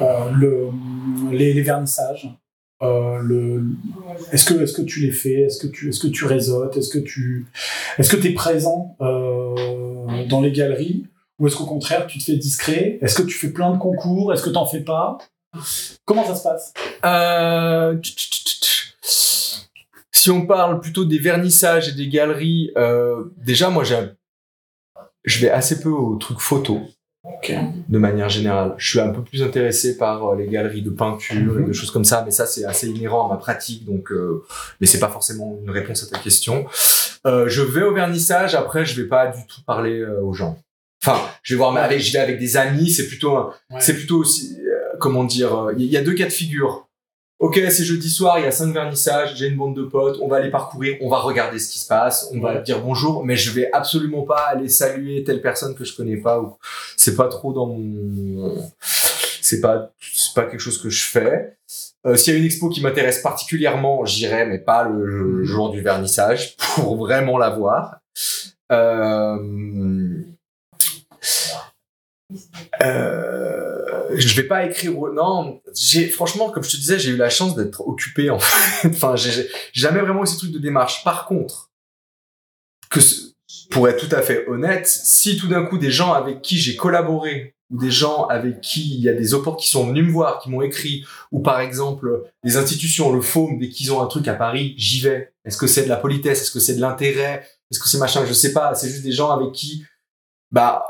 euh, le, les, vernissages. Euh, le, est-ce que est-ce que tu les fais? Est-ce que tu est-ce que tu réseautes? Est-ce que tu est-ce que es présent dans les galeries? Ou est-ce qu'au contraire tu te fais discret? Est-ce que tu fais plein de concours? Est-ce que t'en fais pas? Comment ça se passe? Si on parle plutôt des vernissages et des galeries, déjà moi je vais assez peu aux trucs photos De manière générale. Je suis un peu plus intéressé par euh, les galeries de peinture et de choses comme ça, mais ça c'est assez inhérent à ma pratique, donc euh, mais c'est pas forcément une réponse à ta question. Euh, je vais au vernissage, après je vais pas du tout parler euh, aux gens. Enfin, je vais voir, mais avec, je vais avec des amis, c'est plutôt Ouais. c'est plutôt aussi, comment dire, il y a deux cas de figure. Ok, c'est jeudi soir, il y a cinq vernissages, j'ai une bande de potes, on va aller parcourir, on va regarder ce qui se passe, on va dire bonjour, mais je vais absolument pas aller saluer telle personne que je connais pas ou c'est pas trop dans mon, c'est pas, c'est pas quelque chose que je fais. Euh, S'il y a une expo qui m'intéresse particulièrement, j'irai, mais pas le, le jour du vernissage *laughs* pour vraiment la voir. Euh, euh, je vais pas écrire. Non, j'ai franchement, comme je te disais, j'ai eu la chance d'être occupé. En fait. *laughs* enfin, j'ai jamais vraiment eu ces trucs de démarche. Par contre, que pour être tout à fait honnête, si tout d'un coup des gens avec qui j'ai collaboré ou des gens avec qui il y a des opportunités qui sont venus me voir, qui m'ont écrit, ou par exemple des institutions, le FOAM, dès qu'ils ont un truc à Paris, j'y vais. Est-ce que c'est de la politesse? Est-ce que c'est de l'intérêt? Est-ce que c'est machin? Je sais pas. C'est juste des gens avec qui, bah,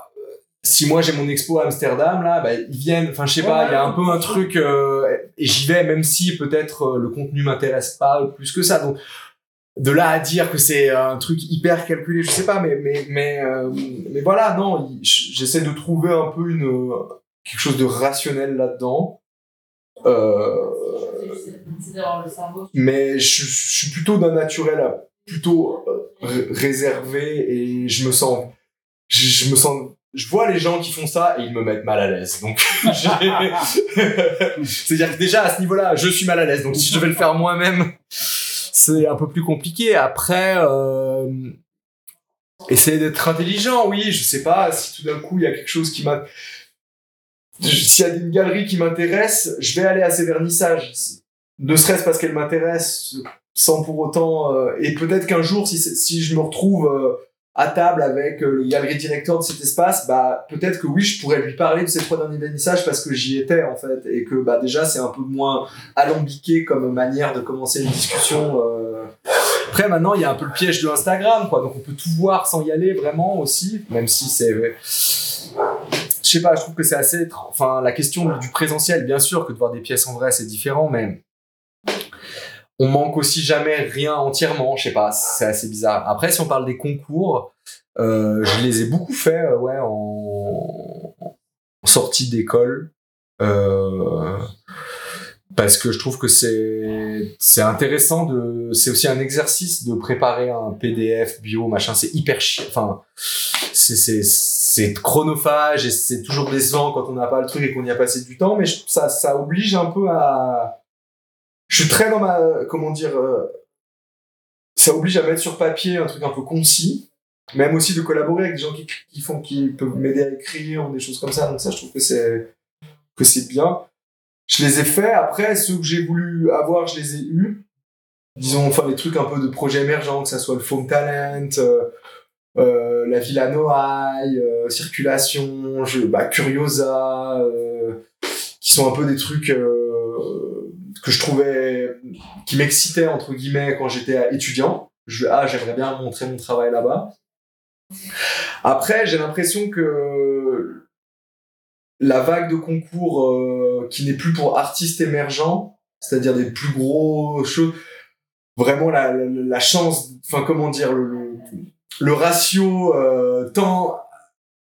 si moi j'ai mon expo à Amsterdam là, bah, ils viennent. Enfin, je sais pas. Il y a un peu un truc euh, et j'y vais même si peut-être euh, le contenu m'intéresse pas plus que ça. Donc de là à dire que c'est un truc hyper calculé, je sais pas, mais mais mais euh, mais voilà, non, j'essaie de trouver un peu une quelque chose de rationnel là-dedans. Mais je, suis plutôt d'un naturel plutôt ré- réservé et je me sens je me sens je vois les gens qui font ça et ils me mettent mal à l'aise. Donc *laughs* *laughs* c'est-à-dire que déjà à ce niveau-là je suis mal à l'aise. Donc si je vais le faire moi-même c'est un peu plus compliqué. Après euh, essayer d'être intelligent oui je sais pas si tout d'un coup il y a quelque chose qui m'a s'il y a une galerie qui m'intéresse je vais aller à ces vernissages. Ne serait-ce parce qu'elle m'intéresse sans pour autant euh, et peut-être qu'un jour si si je me retrouve euh, à table avec euh, le galerie directeur de cet espace, bah peut-être que oui, je pourrais lui parler de ces trois derniers vernissages parce que j'y étais en fait et que bah déjà c'est un peu moins alambiqué comme manière de commencer une discussion. Euh. Après maintenant il y a un peu le piège de Instagram quoi, donc on peut tout voir sans y aller vraiment aussi, même si c'est je sais pas, je trouve que c'est assez enfin la question du présentiel bien sûr que de voir des pièces en vrai c'est différent mais on manque aussi jamais rien entièrement, je sais pas, c'est assez bizarre. Après, si on parle des concours, euh, je les ai beaucoup fait, euh, ouais, en, sortie d'école, euh, parce que je trouve que c'est c'est intéressant de, c'est aussi un exercice de préparer un PDF bio, machin, c'est hyper chiant, enfin, c'est c'est c'est chronophage et c'est toujours décevant quand on n'a pas le truc et qu'on y a passé du temps, mais ça ça oblige un peu à je suis très dans ma comment dire euh, ça oblige à mettre sur papier un truc un peu concis. Même aussi de collaborer avec des gens qui, font qui peuvent m'aider à écrire des choses comme ça. Donc ça je trouve que c'est que c'est bien. Je les ai fait après ceux que j'ai voulu avoir je les ai eus. Disons enfin les trucs un peu de projets émergents que ça soit le foam talent euh, euh, la Villa Noailles, Circulation, bah, Curiosa, qui sont un peu des trucs que je trouvais qui m'excitait entre guillemets quand j'étais étudiant. Je, ah, j'aimerais bien montrer mon travail là-bas. Après, j'ai l'impression que la vague de concours euh, qui n'est plus pour artistes émergents, c'est-à-dire des plus gros choses, vraiment la, chance, enfin comment dire, le, le, ratio euh, temps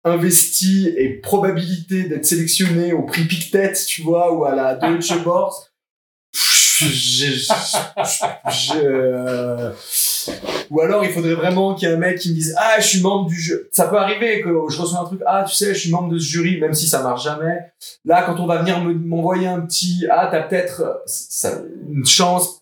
investi et probabilité d'être sélectionné au prix Pictet, tu vois, ou à la Deutsche Börse, ou alors il faudrait vraiment qu'il y ait un mec qui me dise ah je suis membre du jeu ça peut arriver que je reçois un truc ah tu sais je suis membre de ce jury même si ça marche jamais. Là quand on va venir m'envoyer un petit ah t'as peut-être une chance.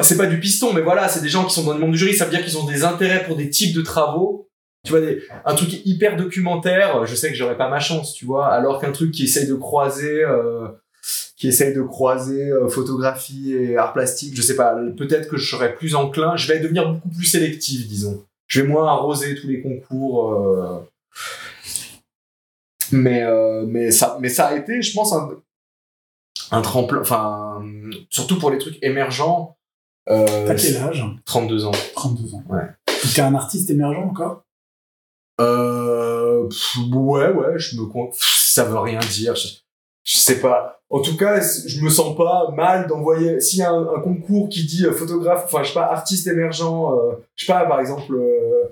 C'est pas du piston mais voilà c'est des gens qui sont dans le monde du jury ça veut dire qu'ils ont des intérêts pour des types de travaux tu vois des, un truc hyper documentaire je sais que j'aurais pas ma chance tu vois alors qu'un truc qui essaye de croiser euh, qui essaye de croiser euh, photographie et art plastique. Je sais pas, peut-être que je serais plus enclin. Je vais devenir beaucoup plus sélectif, disons. Je vais moins arroser tous les concours. Euh. Mais, euh, mais, ça, mais ça a été, je pense, un, un tremplin. Enfin, surtout pour les trucs émergents. T'as quel âge? 32 ans. 32 ans. Ouais. T'es un artiste émergent encore? Euh, ouais, ouais, je me ça veut rien dire. Je, je sais pas. En tout cas, je me sens pas mal d'envoyer. S'il y a un, concours qui dit euh, photographe, enfin, je sais pas, artiste émergent, euh, je sais pas, par exemple, euh,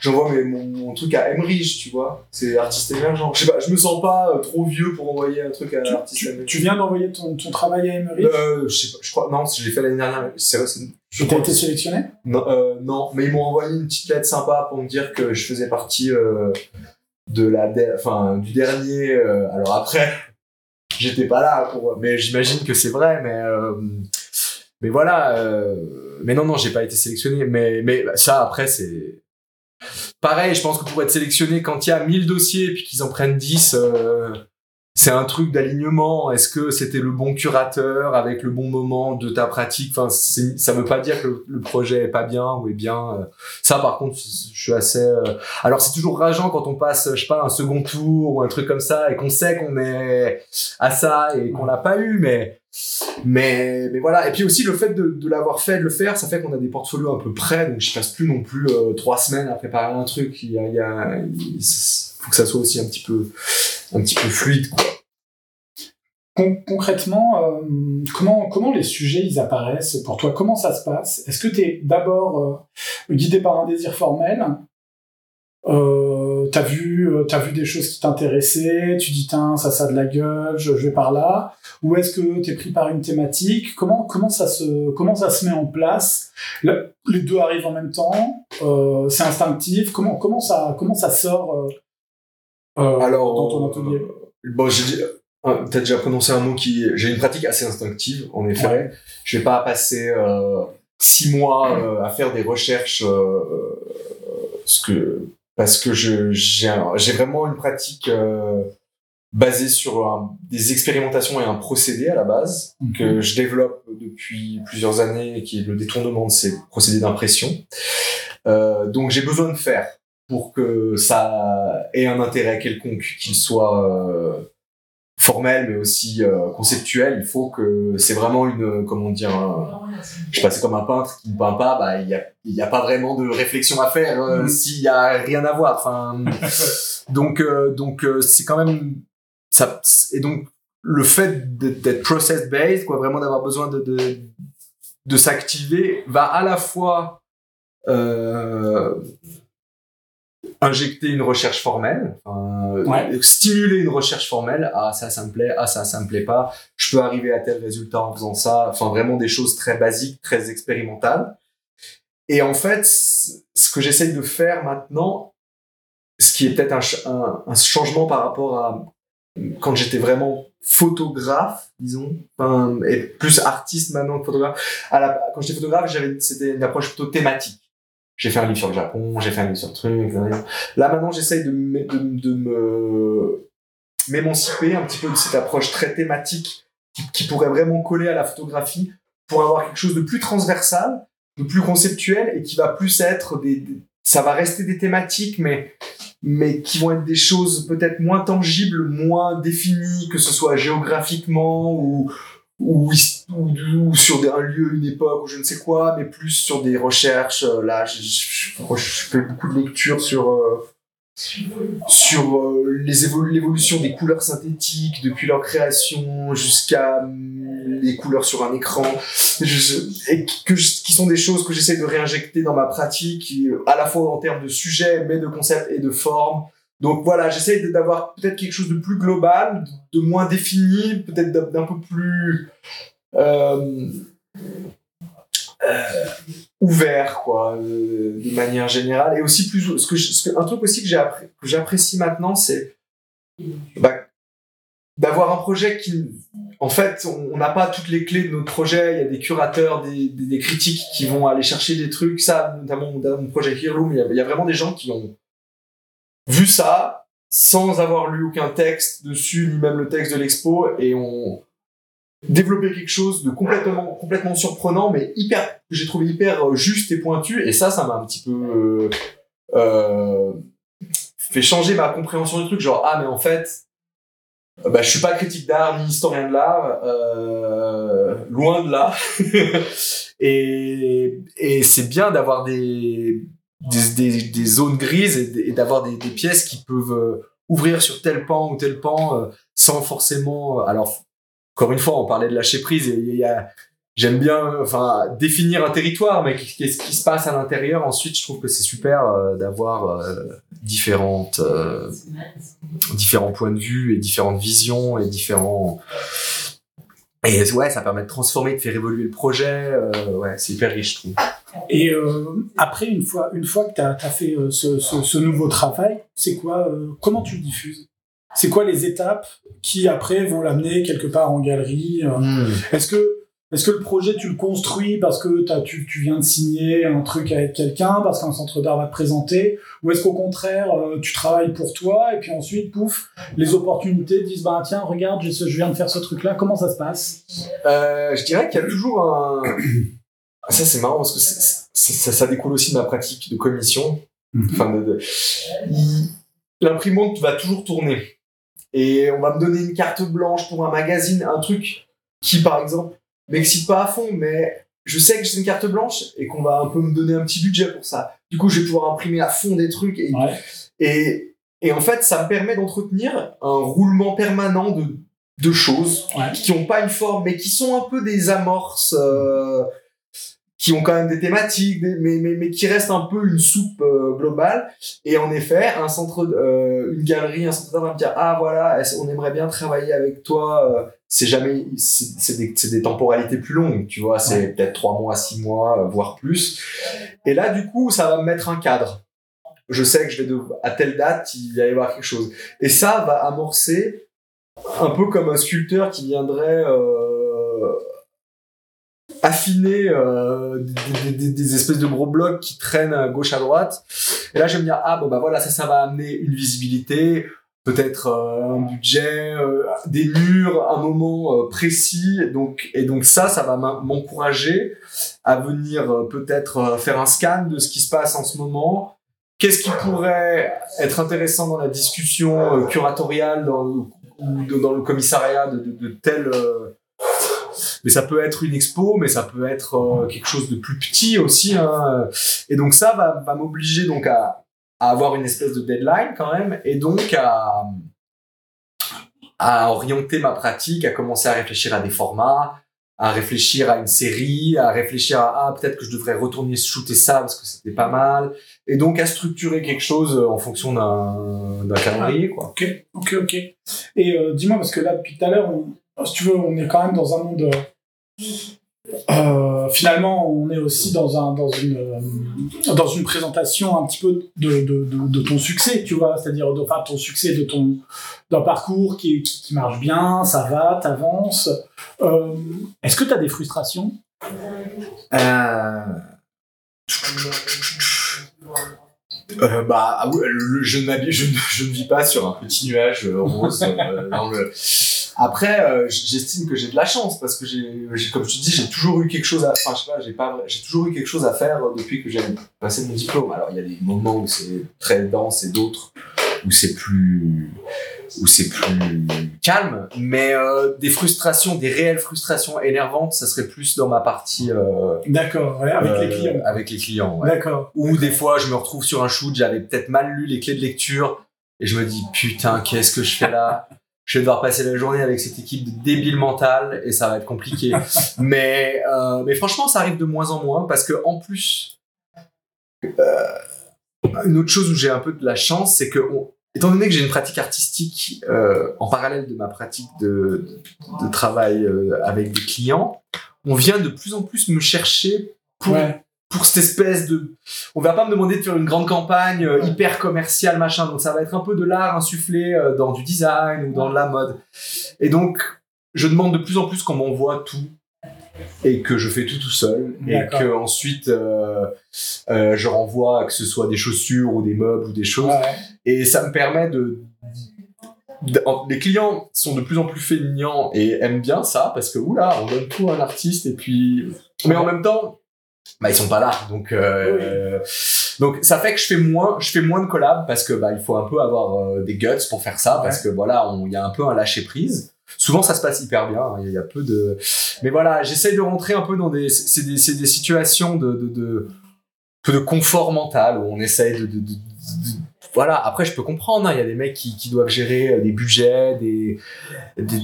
j'envoie mon, mon, truc à Emmerich, tu vois, c'est artiste émergent. Je sais pas, je me sens pas trop vieux pour envoyer un truc à tu, artiste tu, émergent. Tu viens d'envoyer ton, ton travail à Emmerich euh, Je sais pas, je crois, non, je l'ai fait l'année dernière. C'est vrai, c'est. Tu as été sélectionné? Non, non, mais ils m'ont envoyé une petite lettre sympa pour me dire que je faisais partie de la, enfin, du dernier. alors après j'étais pas là pour mais j'imagine que c'est vrai mais euh, mais voilà euh, mais non non j'ai pas été sélectionné mais mais ça après c'est pareil je pense que pour être sélectionné quand il y a 1000 dossiers puis qu'ils en prennent 10 euh, c'est un truc d'alignement. Est-ce que c'était le bon curateur avec le bon moment de ta pratique? Enfin, ça veut pas dire que le projet est pas bien ou est bien. Euh. Ça, par contre, je suis assez. Euh, alors, c'est toujours rageant quand on passe, je sais pas, un second tour ou un truc comme ça et qu'on sait qu'on est à ça et qu'on l'a pas eu, mais mais mais voilà. Et puis aussi le fait de, de l'avoir fait, de le faire, ça fait qu'on a des portfolios un peu près, donc je passe plus non plus euh, trois semaines à préparer un truc. Il y a, il y a il faut que ça soit aussi un petit peu un petit peu fluide. Concrètement, euh, comment, comment les sujets ils apparaissent pour toi? Comment ça se passe? Est-ce que tu es d'abord euh, guidé par un désir formel? Euh, T'as vu, euh, as vu des choses qui t'intéressaient? Tu dis tiens ça ça a de la gueule, je, vais par là. Ou est-ce que tu es pris par une thématique? Comment comment ça se comment ça se met en place? Les deux arrivent en même temps. c'est instinctif. Comment comment ça comment ça sort Alors, dans ton atelier Bon, j'ai T'as déjà prononcé un mot qui. J'ai une pratique assez instinctive, en effet. Je vais pas passer euh, six mois euh, à faire des recherches, euh, ce que parce que je j'ai vraiment une pratique euh, basée sur un, des expérimentations et un procédé à la base que je développe depuis plusieurs années, qui est le détournement de ces procédés d'impression. donc j'ai besoin de faire. Pour que ça ait un intérêt quelconque, qu'il soit euh, formel mais aussi euh, conceptuel. Il faut que c'est vraiment une, comment dire, un- je sais pas, c'est comme un peintre qui ne peint pas, bah il y a, y a pas vraiment de réflexion à faire euh, Mhm. s'il y a rien à voir. Enfin, *laughs* donc donc c'est quand même ça et donc le fait d'être process based, quoi, vraiment d'avoir besoin de de, de s'activer, va à la fois injecter une recherche formelle, Ouais. stimuler une recherche formelle. Ah ça, ça me plaît. Ah ça, ça me plaît pas. Je peux arriver à tel résultat en faisant ça. Enfin, vraiment des choses très basiques, très expérimentales. Et en fait, ce que j'essaye de faire maintenant, ce qui est peut-être un, ch- un, un changement par rapport à quand j'étais vraiment photographe, disons, enfin, et plus artiste maintenant que photographe. À la, quand j'étais photographe, j'avais, c'était une approche plutôt thématique. J'ai fait un livre sur le Japon, j'ai fait un livre sur le truc. Là maintenant, j'essaye de, de, de me m'émanciper un petit peu de cette approche très thématique qui, pourrait vraiment coller à la photographie pour avoir quelque chose de plus transversal, de plus conceptuel et qui va plus être des, des- ça va rester des thématiques mais mais qui vont être des choses peut-être moins tangibles, moins définies, que ce soit géographiquement ou ou, ou, sur un lieu, une époque ou je ne sais quoi, mais plus sur des recherches. Euh, Là, je, je, je- je fais beaucoup de lectures sur euh, sur euh, l'évolution des couleurs synthétiques depuis leur création jusqu'à hum, les couleurs sur un écran Je- et que qui sont des choses que j'essaie de réinjecter dans ma pratique euh, à la fois en termes de sujet mais de concept et de forme donc voilà j'essaie d'avoir peut-être quelque chose de plus global de moins défini peut-être d'un peu plus ouvert quoi euh, de manière générale. Et aussi plus ce que, ce que- un truc aussi que j'apprécie maintenant c'est bah, d'avoir un projet qui en fait on on n'a pas toutes les clés de notre projet. Il y a des curateurs des, des, critiques qui vont aller chercher des trucs. Ça notamment dans mon projet Heirloom il y, a, il y a vraiment des gens qui ont vu ça sans avoir lu aucun texte dessus ni même le texte de l'expo et ont développé quelque chose de complètement complètement surprenant mais hyper j'ai trouvé hyper euh, juste et pointu. Et ça ça m'a un petit peu euh, euh, fait changer ma compréhension du truc. Genre ah mais en fait euh, bah, je suis pas critique d'art ni historien de l'art euh, loin de là. *laughs* Et et c'est bien d'avoir des des, des, des zones grises et, d'avoir des, des pièces qui peuvent ouvrir sur tel pan ou tel pan sans forcément alors encore une fois on parlait de lâcher prise il y j'aime bien définir un territoire mais qu'est-ce qui se passe à l'intérieur? Ensuite je trouve que c'est super euh, d'avoir euh, différentes euh, différents points de vue et différentes visions et différents et ouais ça permet de transformer de faire évoluer le projet ouais c'est hyper riche je trouve. Et après, une fois, une fois que tu as, fait ce, nouveau travail, c'est quoi Comment tu le diffuses? C'est quoi les étapes qui après vont l'amener quelque part en galerie euh, Est-ce que est-ce que le projet tu le construis parce que tu, tu viens de signer un truc avec quelqu'un, parce qu'un centre d'art va te présenter, ou est-ce qu'au contraire euh, tu travailles pour toi et puis ensuite pouf les opportunités disent bah tiens regarde ce- je viens de faire ce truc là comment ça se passe? Euh, je dirais qu'il y a toujours un. *coughs* Ça, c'est marrant parce que ça, ça découle aussi de ma pratique de commission. Enfin, de, L'imprimante va toujours tourner. Et on va me donner une carte blanche pour un magazine, un truc qui, par exemple, m'excite pas à fond, mais je sais que j'ai une carte blanche et qu'on va un peu me donner un petit budget pour ça. Du coup, je vais pouvoir imprimer à fond des trucs et, Ouais. et, et en fait, ça me permet d'entretenir un roulement permanent de, de choses Ouais. qui n'ont pas une forme, mais qui sont un peu des amorces, euh, qui ont quand même des thématiques, des- mais, mais, mais qui restent un peu une soupe euh, globale. Et en effet, un centre, euh, une galerie, un centre d'art va me dire ah voilà, on aimerait bien travailler avec toi. euh, C'est jamais, c'est c'est des, des temporalités plus longues, tu vois. C'est peut-être trois mois, six mois, euh, voire plus. Et là, du coup, ça va me mettre un cadre. Je sais que je vais de, à telle date, il va y avoir quelque chose. Et ça va amorcer un peu comme un sculpteur qui viendrait euh, affiner euh, des, des- des espèces de gros blocs qui traînent à gauche à droite. Et là, je vais me dire ah bon bah voilà ça ça va amener une visibilité, peut-être euh, un budget, euh, des murs, un moment euh, précis. Donc et donc ça ça va m'en- m'encourager à venir euh, peut-être euh, faire un scan de ce qui se passe en ce moment qu'est-ce qui pourrait être intéressant dans la discussion curatoriale dans ou dans le commissariat de, de, de tel mais ça peut être une expo, mais ça peut être euh, quelque chose de plus petit aussi. Hein. Et donc ça va, m'obliger donc à, avoir une espèce de deadline quand même, et donc à, orienter ma pratique, à commencer à réfléchir à des formats, à réfléchir à une série, à réfléchir à ah, peut-être que je devrais retourner shooter ça parce que c'était pas mal, et donc à structurer quelque chose en fonction d'un d'un calendrier quoi. Ok, ok, ok. Et euh, dis-moi parce que là depuis tout à l'heure, on- si tu veux, on est quand même dans un monde. euh, euh, finalement, on est aussi dans un dans une euh, dans une présentation un petit peu de de, ton succès, tu vois, c'est-à-dire enfin ton succès de ton d'un parcours qui, qui marche bien, ça va, t'avances. Est-ce que tu as des frustrations? Euh... Euh, bah ah je, ne je, je ne vis pas sur un petit nuage rose euh, dans le... Après, euh, j'estime que j'ai de la chance parce que j'ai, comme je te dis, j'ai toujours eu quelque chose à, enfin, je sais pas, j'ai pas, j'ai toujours eu quelque chose à faire depuis que j'ai passé mon diplôme. Alors, il y a des moments où c'est très dense et d'autres où c'est plus, où c'est plus calme. Mais euh, des frustrations, des réelles frustrations énervantes, ça serait plus dans ma partie euh, D'accord, ouais, avec les euh, clients. Avec les clients, ouais. D'accord. Ou des fois, je me retrouve sur un shoot, j'avais peut-être mal lu les clés de lecture et je me dis putain, qu'est-ce que je fais là? Je vais devoir passer la journée avec cette équipe de débiles mentales et ça va être compliqué. *laughs* mais euh, mais franchement, ça arrive de moins en moins parce que en plus, euh, une autre chose où j'ai un peu de la chance, c'est que on- étant donné que j'ai une pratique artistique euh, en parallèle de ma pratique de, de travail euh, avec des clients, on vient de plus en plus me chercher pour Ouais. Pour cette espèce de on va pas me demander de faire une grande campagne euh, hyper commerciale machin. Donc ça va être un peu de l'art insufflé euh, dans du design ou dans de la mode. Et donc je demande de plus en plus qu'on m'envoie tout et que je fais tout tout seul. Et que ensuite euh, je renvoie que ce soit des chaussures ou des meubles ou des choses. Ouais. et ça me permet de les clients sont de plus en plus feignants et aiment bien ça parce que oula on donne tout à un artiste et puis mais en même temps bah ils sont pas là donc euh, donc ça fait que je fais moins je fais moins de collabs parce que bah il faut un peu avoir euh, des guts pour faire ça parce que voilà il y a un peu un lâcher prise. Souvent ça se passe hyper bien hein, il y a peu de mais voilà j'essaye de rentrer un peu dans des c'est des, c'est des situations de de, de peu de confort mental où on essaye de, de, de- de- voilà. Après je peux comprendre hein, il y a des mecs qui, qui doivent gérer des budgets des, des-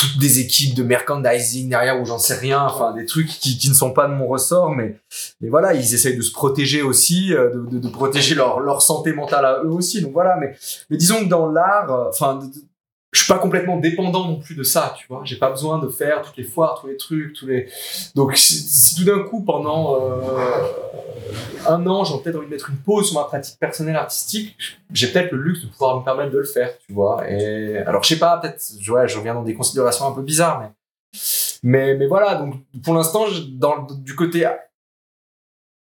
toutes des équipes de merchandising derrière ou j'en sais rien enfin des trucs qui, qui ne sont pas de mon ressort mais mais voilà ils essayent de se protéger aussi euh, de, de, de protéger leur leur santé mentale à eux aussi donc voilà mais mais disons que dans l'art euh, enfin je suis pas complètement dépendant non plus de ça tu vois. J'ai pas besoin de faire toutes les foires tous les trucs tous les donc si, tout d'un coup pendant euh, un an j'ai peut-être envie de mettre une pause sur ma pratique personnelle artistique j'ai peut-être le luxe de pouvoir me permettre de le faire tu vois. Et alors je sais pas peut-être ouais, je reviens dans des considérations un peu bizarres mais mais mais voilà donc pour l'instant dans du côté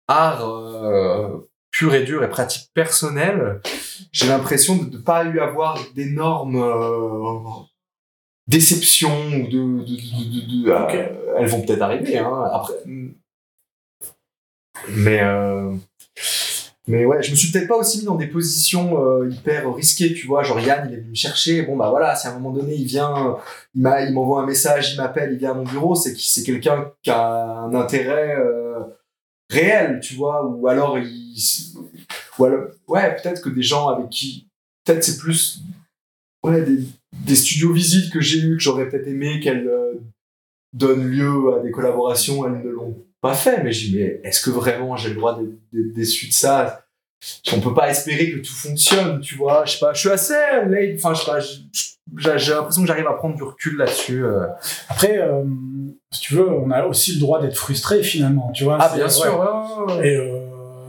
art euh, pur et dur et pratique personnelle j'ai l'impression de ne pas eu avoir d'énormes euh, déceptions ou de, de, de, euh, elles vont peut-être arriver hein, après. Mais euh, mais ouais je me suis peut-être pas aussi mis dans des positions euh, hyper risquées tu vois. Genre Yann il est venu me chercher. Bon bah voilà si à un moment donné il vient il m'a il m'envoie un message il m'appelle il vient à mon bureau c'est c'est quelqu'un qui a un intérêt euh, réel tu vois ou alors il ou alors ouais peut-être que des gens avec qui peut-être c'est plus ouais des, des studios visites que j'ai eu que j'aurais peut-être aimé qu'elles euh, donnent lieu à des collaborations elles ne l'ont pas fait mais j'ai mais est-ce que vraiment j'ai le droit d'être de ça? On peut pas espérer que tout fonctionne tu vois je sais pas je suis assez late enfin je sais pas j'ai l'impression que j'arrive à prendre du recul là-dessus euh. Après, euh, si tu veux, on a aussi le droit d'être frustré finalement, tu vois. ah bien sûr ouais. Et euh,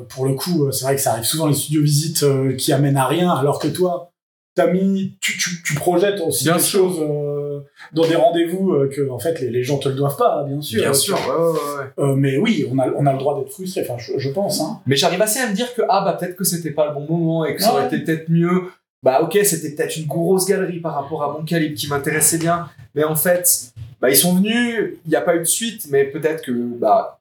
pour le coup, euh, c'est vrai que ça arrive souvent les studios visites euh, qui amènent à rien, alors que toi, t'as mis, tu, tu, tu projettes aussi Bien des sûr. choses euh, dans des rendez-vous que en fait les, les gens te le doivent pas, bien sûr. bien sûr ouais, mais oui, on a, on a le droit d'être frustré. Enfin, je, je pense. Hein. Mais j'arrive assez à me dire que ah bah peut-être que c'était pas le bon moment et que ça aurait été peut-être mieux. Bah ok, c'était peut-être une grosse galerie par rapport à mon calibre qui m'intéressait bien. Mais en fait, bah ils sont venus, il n'y a pas eu de suite, mais peut-être que bah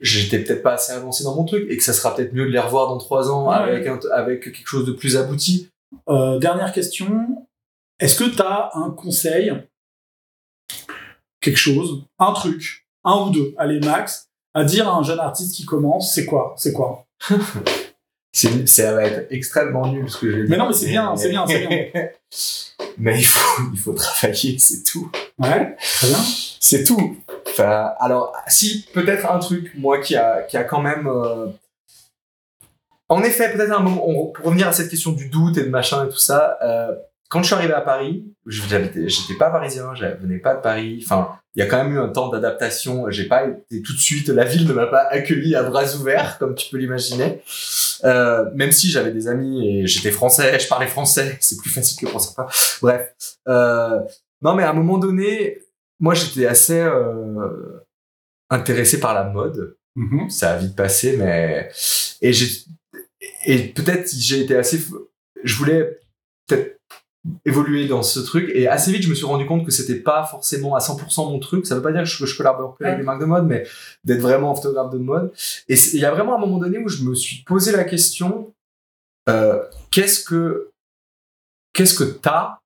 j'étais peut-être pas assez avancé dans mon truc et que ça sera peut-être mieux de les revoir dans trois ans Ouais, avec, un- avec quelque chose de plus abouti. Euh, dernière question. Est-ce que tu as un conseil, quelque chose, un truc, un ou deux, allez max, à dire à un jeune artiste qui commence C'est quoi? C'est quoi? *laughs* ça va être extrêmement nul ce que je vais Mais non, mais c'est bien, c'est bien, c'est bien. *laughs* mais il faut, il faut travailler, c'est tout. Ouais, très bien. C'est tout. Enfin, alors, si, peut-être un truc, moi, qui a, qui a quand même. euh, En effet, peut-être un moment, on- pour revenir à cette question du doute et de machin et tout ça, euh, quand je suis arrivé à Paris, je- j'étais pas parisien, je venais pas de Paris, enfin, il y a quand même eu un temps d'adaptation, j'ai pas été tout de suite, la ville ne m'a pas accueilli à bras ouverts, comme tu peux l'imaginer. Euh, même si j'avais des amis et j'étais français, je parlais français, c'est plus facile que pour certains. Bref. Euh, non, mais à un moment donné, moi j'étais assez euh, intéressé par la mode. Mhm. Ça a vite passé, mais et j'ai et peut-être j'ai été assez. Je voulais peut-être évoluer dans ce truc et assez vite je me suis rendu compte que c'était pas forcément à 100% mon truc. Ça veut pas dire que je, je collabore plus avec des marques de mode, mais d'être vraiment photographe de mode. Et il y a vraiment un moment donné où je me suis posé la question euh, qu'est-ce que qu'est-ce que t'as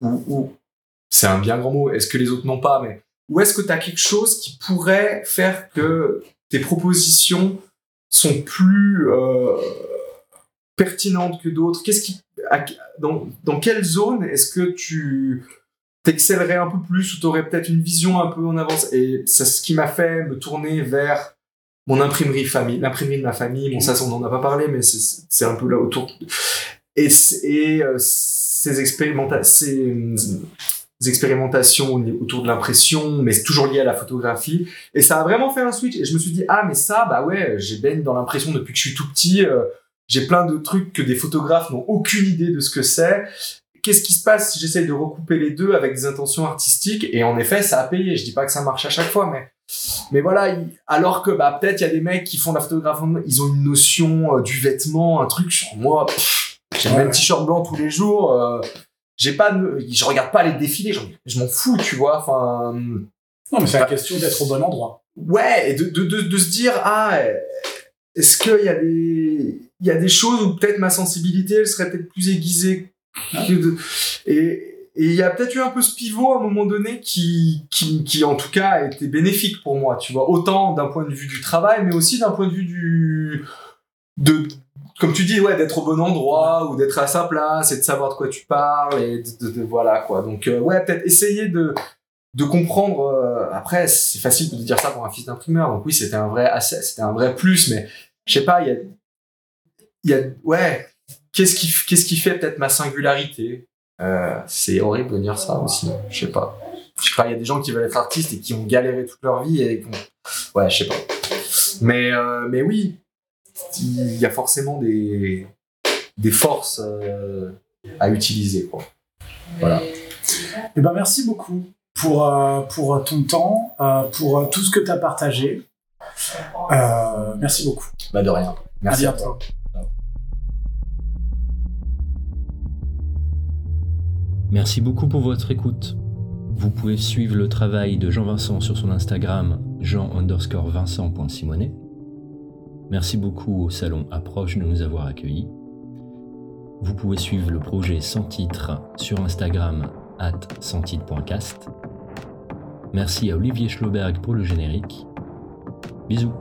ou, ou c'est un bien grand mot. Est-ce que les autres n'ont pas, mais ou est-ce que t'as quelque chose qui pourrait faire que tes propositions sont plus euh, pertinentes que d'autres? Qu'est-ce qui dans, dans quelle zone est-ce que tu t'excellerais un peu plus ou t'aurais peut-être une vision un peu en avance? Et c'est ce qui m'a fait me tourner vers mon imprimerie famille, l'imprimerie de ma famille. Bon, ça, on n'en a pas parlé, mais c'est un peu là autour. Et, et euh, ces, expérimenta ces, ces expérimentations au- autour de l'impression, mais toujours lié à la photographie. Et ça a vraiment fait un switch. Et je me suis dit, ah, mais ça, bah ouais, j'ai baigne dans l'impression depuis que je suis tout petit. euh, j'ai plein de trucs que des photographes n'ont aucune idée de ce que c'est. Qu'est-ce qui se passe si j'essaie de recouper les deux avec des intentions artistiques? Et en effet, ça a payé. Je dis pas que ça marche à chaque fois, mais mais voilà. il- Alors que bah peut-être il y a des mecs qui font de la photographie, ils ont une notion euh, du vêtement, un truc. Genre, moi, j'ai le même t-shirt blanc tous les jours. euh, j'ai pas, je regarde pas les défilés. Je m'en fous, tu vois. Enfin. Non, mais c'est la question d'être au bon endroit. Ouais, et de, de, de, de se dire, ah, est-ce qu'il y a des, il y a des choses où peut-être ma sensibilité, elle serait peut-être plus aiguisée que de, et, il y a peut-être eu un peu ce pivot à un moment donné qui, qui, qui en tout cas a été bénéfique pour moi, tu vois, autant d'un point de vue du travail, mais aussi d'un point de vue du, de, comme tu dis, ouais, d'être au bon endroit ou d'être à sa place et de savoir de quoi tu parles et de, de- de- voilà quoi. Donc euh, ouais, peut-être essayer de de comprendre. euh, après, c'est facile de dire ça pour un fils d'imprimeur. Donc oui, c'était un vrai c'était un vrai plus, mais je sais pas, il y a, il y a, ouais, qu'est-ce qui, qu'est-ce qui fait peut-être ma singularité? Euh, C'est horrible de dire ça aussi. Je sais pas. Je sais pas, il y a des gens qui veulent être artistes et qui ont galéré toute leur vie et ouais, je sais pas. Mais euh, mais oui, il y a forcément des des forces euh, à utiliser quoi. Voilà. Eh ben, merci beaucoup pour, euh, pour ton temps, euh, pour tout ce que tu as partagé. Euh, merci beaucoup. Bah de rien. Merci à toi. Merci beaucoup pour votre écoute. Vous pouvez suivre le travail de Jean-Vincent sur son Instagram jean underscore vincent.simonet. Merci beaucoup au salon Approche de nous avoir accueillis. Vous pouvez suivre le projet sans titre sur Instagram at santite.cast. Merci à Olivier Schloberg pour le générique. Bisous.